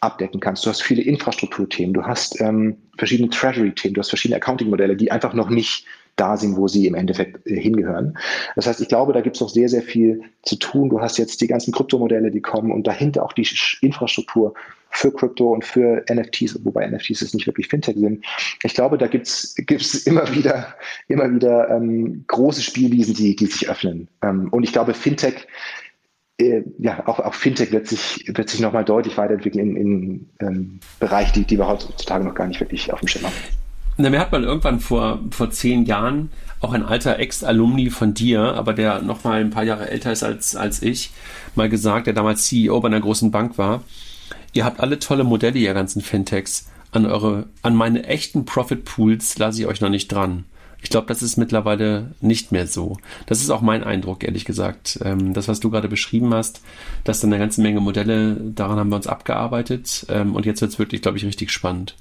abdecken kannst. Du hast viele Infrastrukturthemen, du hast ähm, verschiedene Treasury-Themen, du hast verschiedene Accounting-Modelle, die einfach noch nicht da sind, wo sie im Endeffekt äh, hingehören. Das heißt, ich glaube, da gibt es noch sehr, sehr viel zu tun. Du hast jetzt die ganzen Kryptomodelle, die kommen und dahinter auch die Infrastruktur für Krypto und für NFTs, wobei NFTs jetzt nicht wirklich Fintech sind. Ich glaube, da gibt es immer wieder, immer wieder ähm, große Spielwiesen, die, die sich öffnen. Ähm, und ich glaube, Fintech äh, ja, auch, auch Fintech wird sich, wird sich nochmal deutlich weiterentwickeln in, in ähm, Bereichen, die, die wir heutzutage noch gar nicht wirklich auf dem Schirm haben. Na, mir hat mal irgendwann vor, vor zehn Jahren auch ein alter Ex-Alumni von dir, aber der noch mal ein paar Jahre älter ist als, als ich, mal gesagt, der damals CEO bei einer großen Bank war, ihr habt alle tolle Modelle, ihr ganzen Fintechs, an eure, an meine echten Profit Pools lasse ich euch noch nicht dran. Ich glaube, das ist mittlerweile nicht mehr so. Das ist auch mein Eindruck, ehrlich gesagt. Ähm, das, was du gerade beschrieben hast, dass dann eine ganze Menge Modelle, daran haben wir uns abgearbeitet. Ähm, und jetzt wird es wirklich, glaube ich, richtig spannend.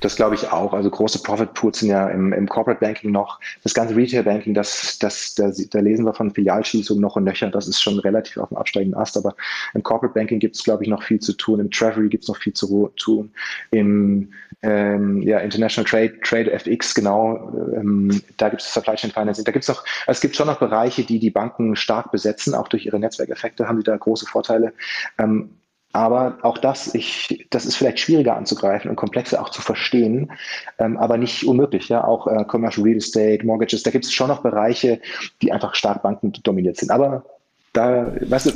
Das glaube ich auch. Also große Profit Pools sind ja im, im Corporate Banking noch. Das ganze Retail Banking, das, das, da, da lesen wir von Filialschließungen noch und nöcher. Das ist schon relativ auf dem absteigenden Ast. Aber im Corporate Banking gibt es, glaube ich, noch viel zu tun. Im Treasury gibt es noch viel zu tun. Im ähm, ja, International Trade, Trade FX, genau, ähm, da gibt es Supply Chain Financing. Da gibt es es gibt schon noch Bereiche, die die Banken stark besetzen, auch durch ihre Netzwerkeffekte haben die da große Vorteile. Ähm, aber auch das, ich, das ist vielleicht schwieriger anzugreifen und komplexer auch zu verstehen, ähm, aber nicht unmöglich. Ja, auch äh, Commercial Real Estate, Mortgages, da gibt es schon noch Bereiche, die einfach stark bankendominiert sind. Aber da, weißt du,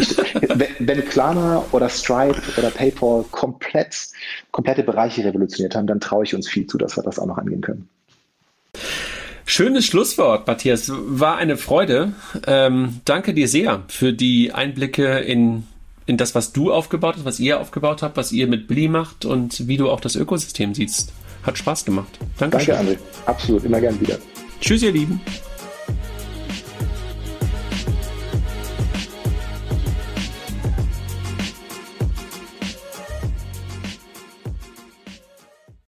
ich, wenn Klarna oder Stripe oder PayPal komplett, komplette Bereiche revolutioniert haben, dann traue ich uns viel zu, dass wir das auch noch angehen können. Schönes Schlusswort, Matthias. War eine Freude. Ähm, danke dir sehr für die Einblicke in in das, was du aufgebaut hast, was ihr aufgebaut habt, was ihr mit Billy macht und wie du auch das Ökosystem siehst. Hat Spaß gemacht. Dankeschön. Danke, André. Absolut. Immer gern wieder. Tschüss, ihr Lieben.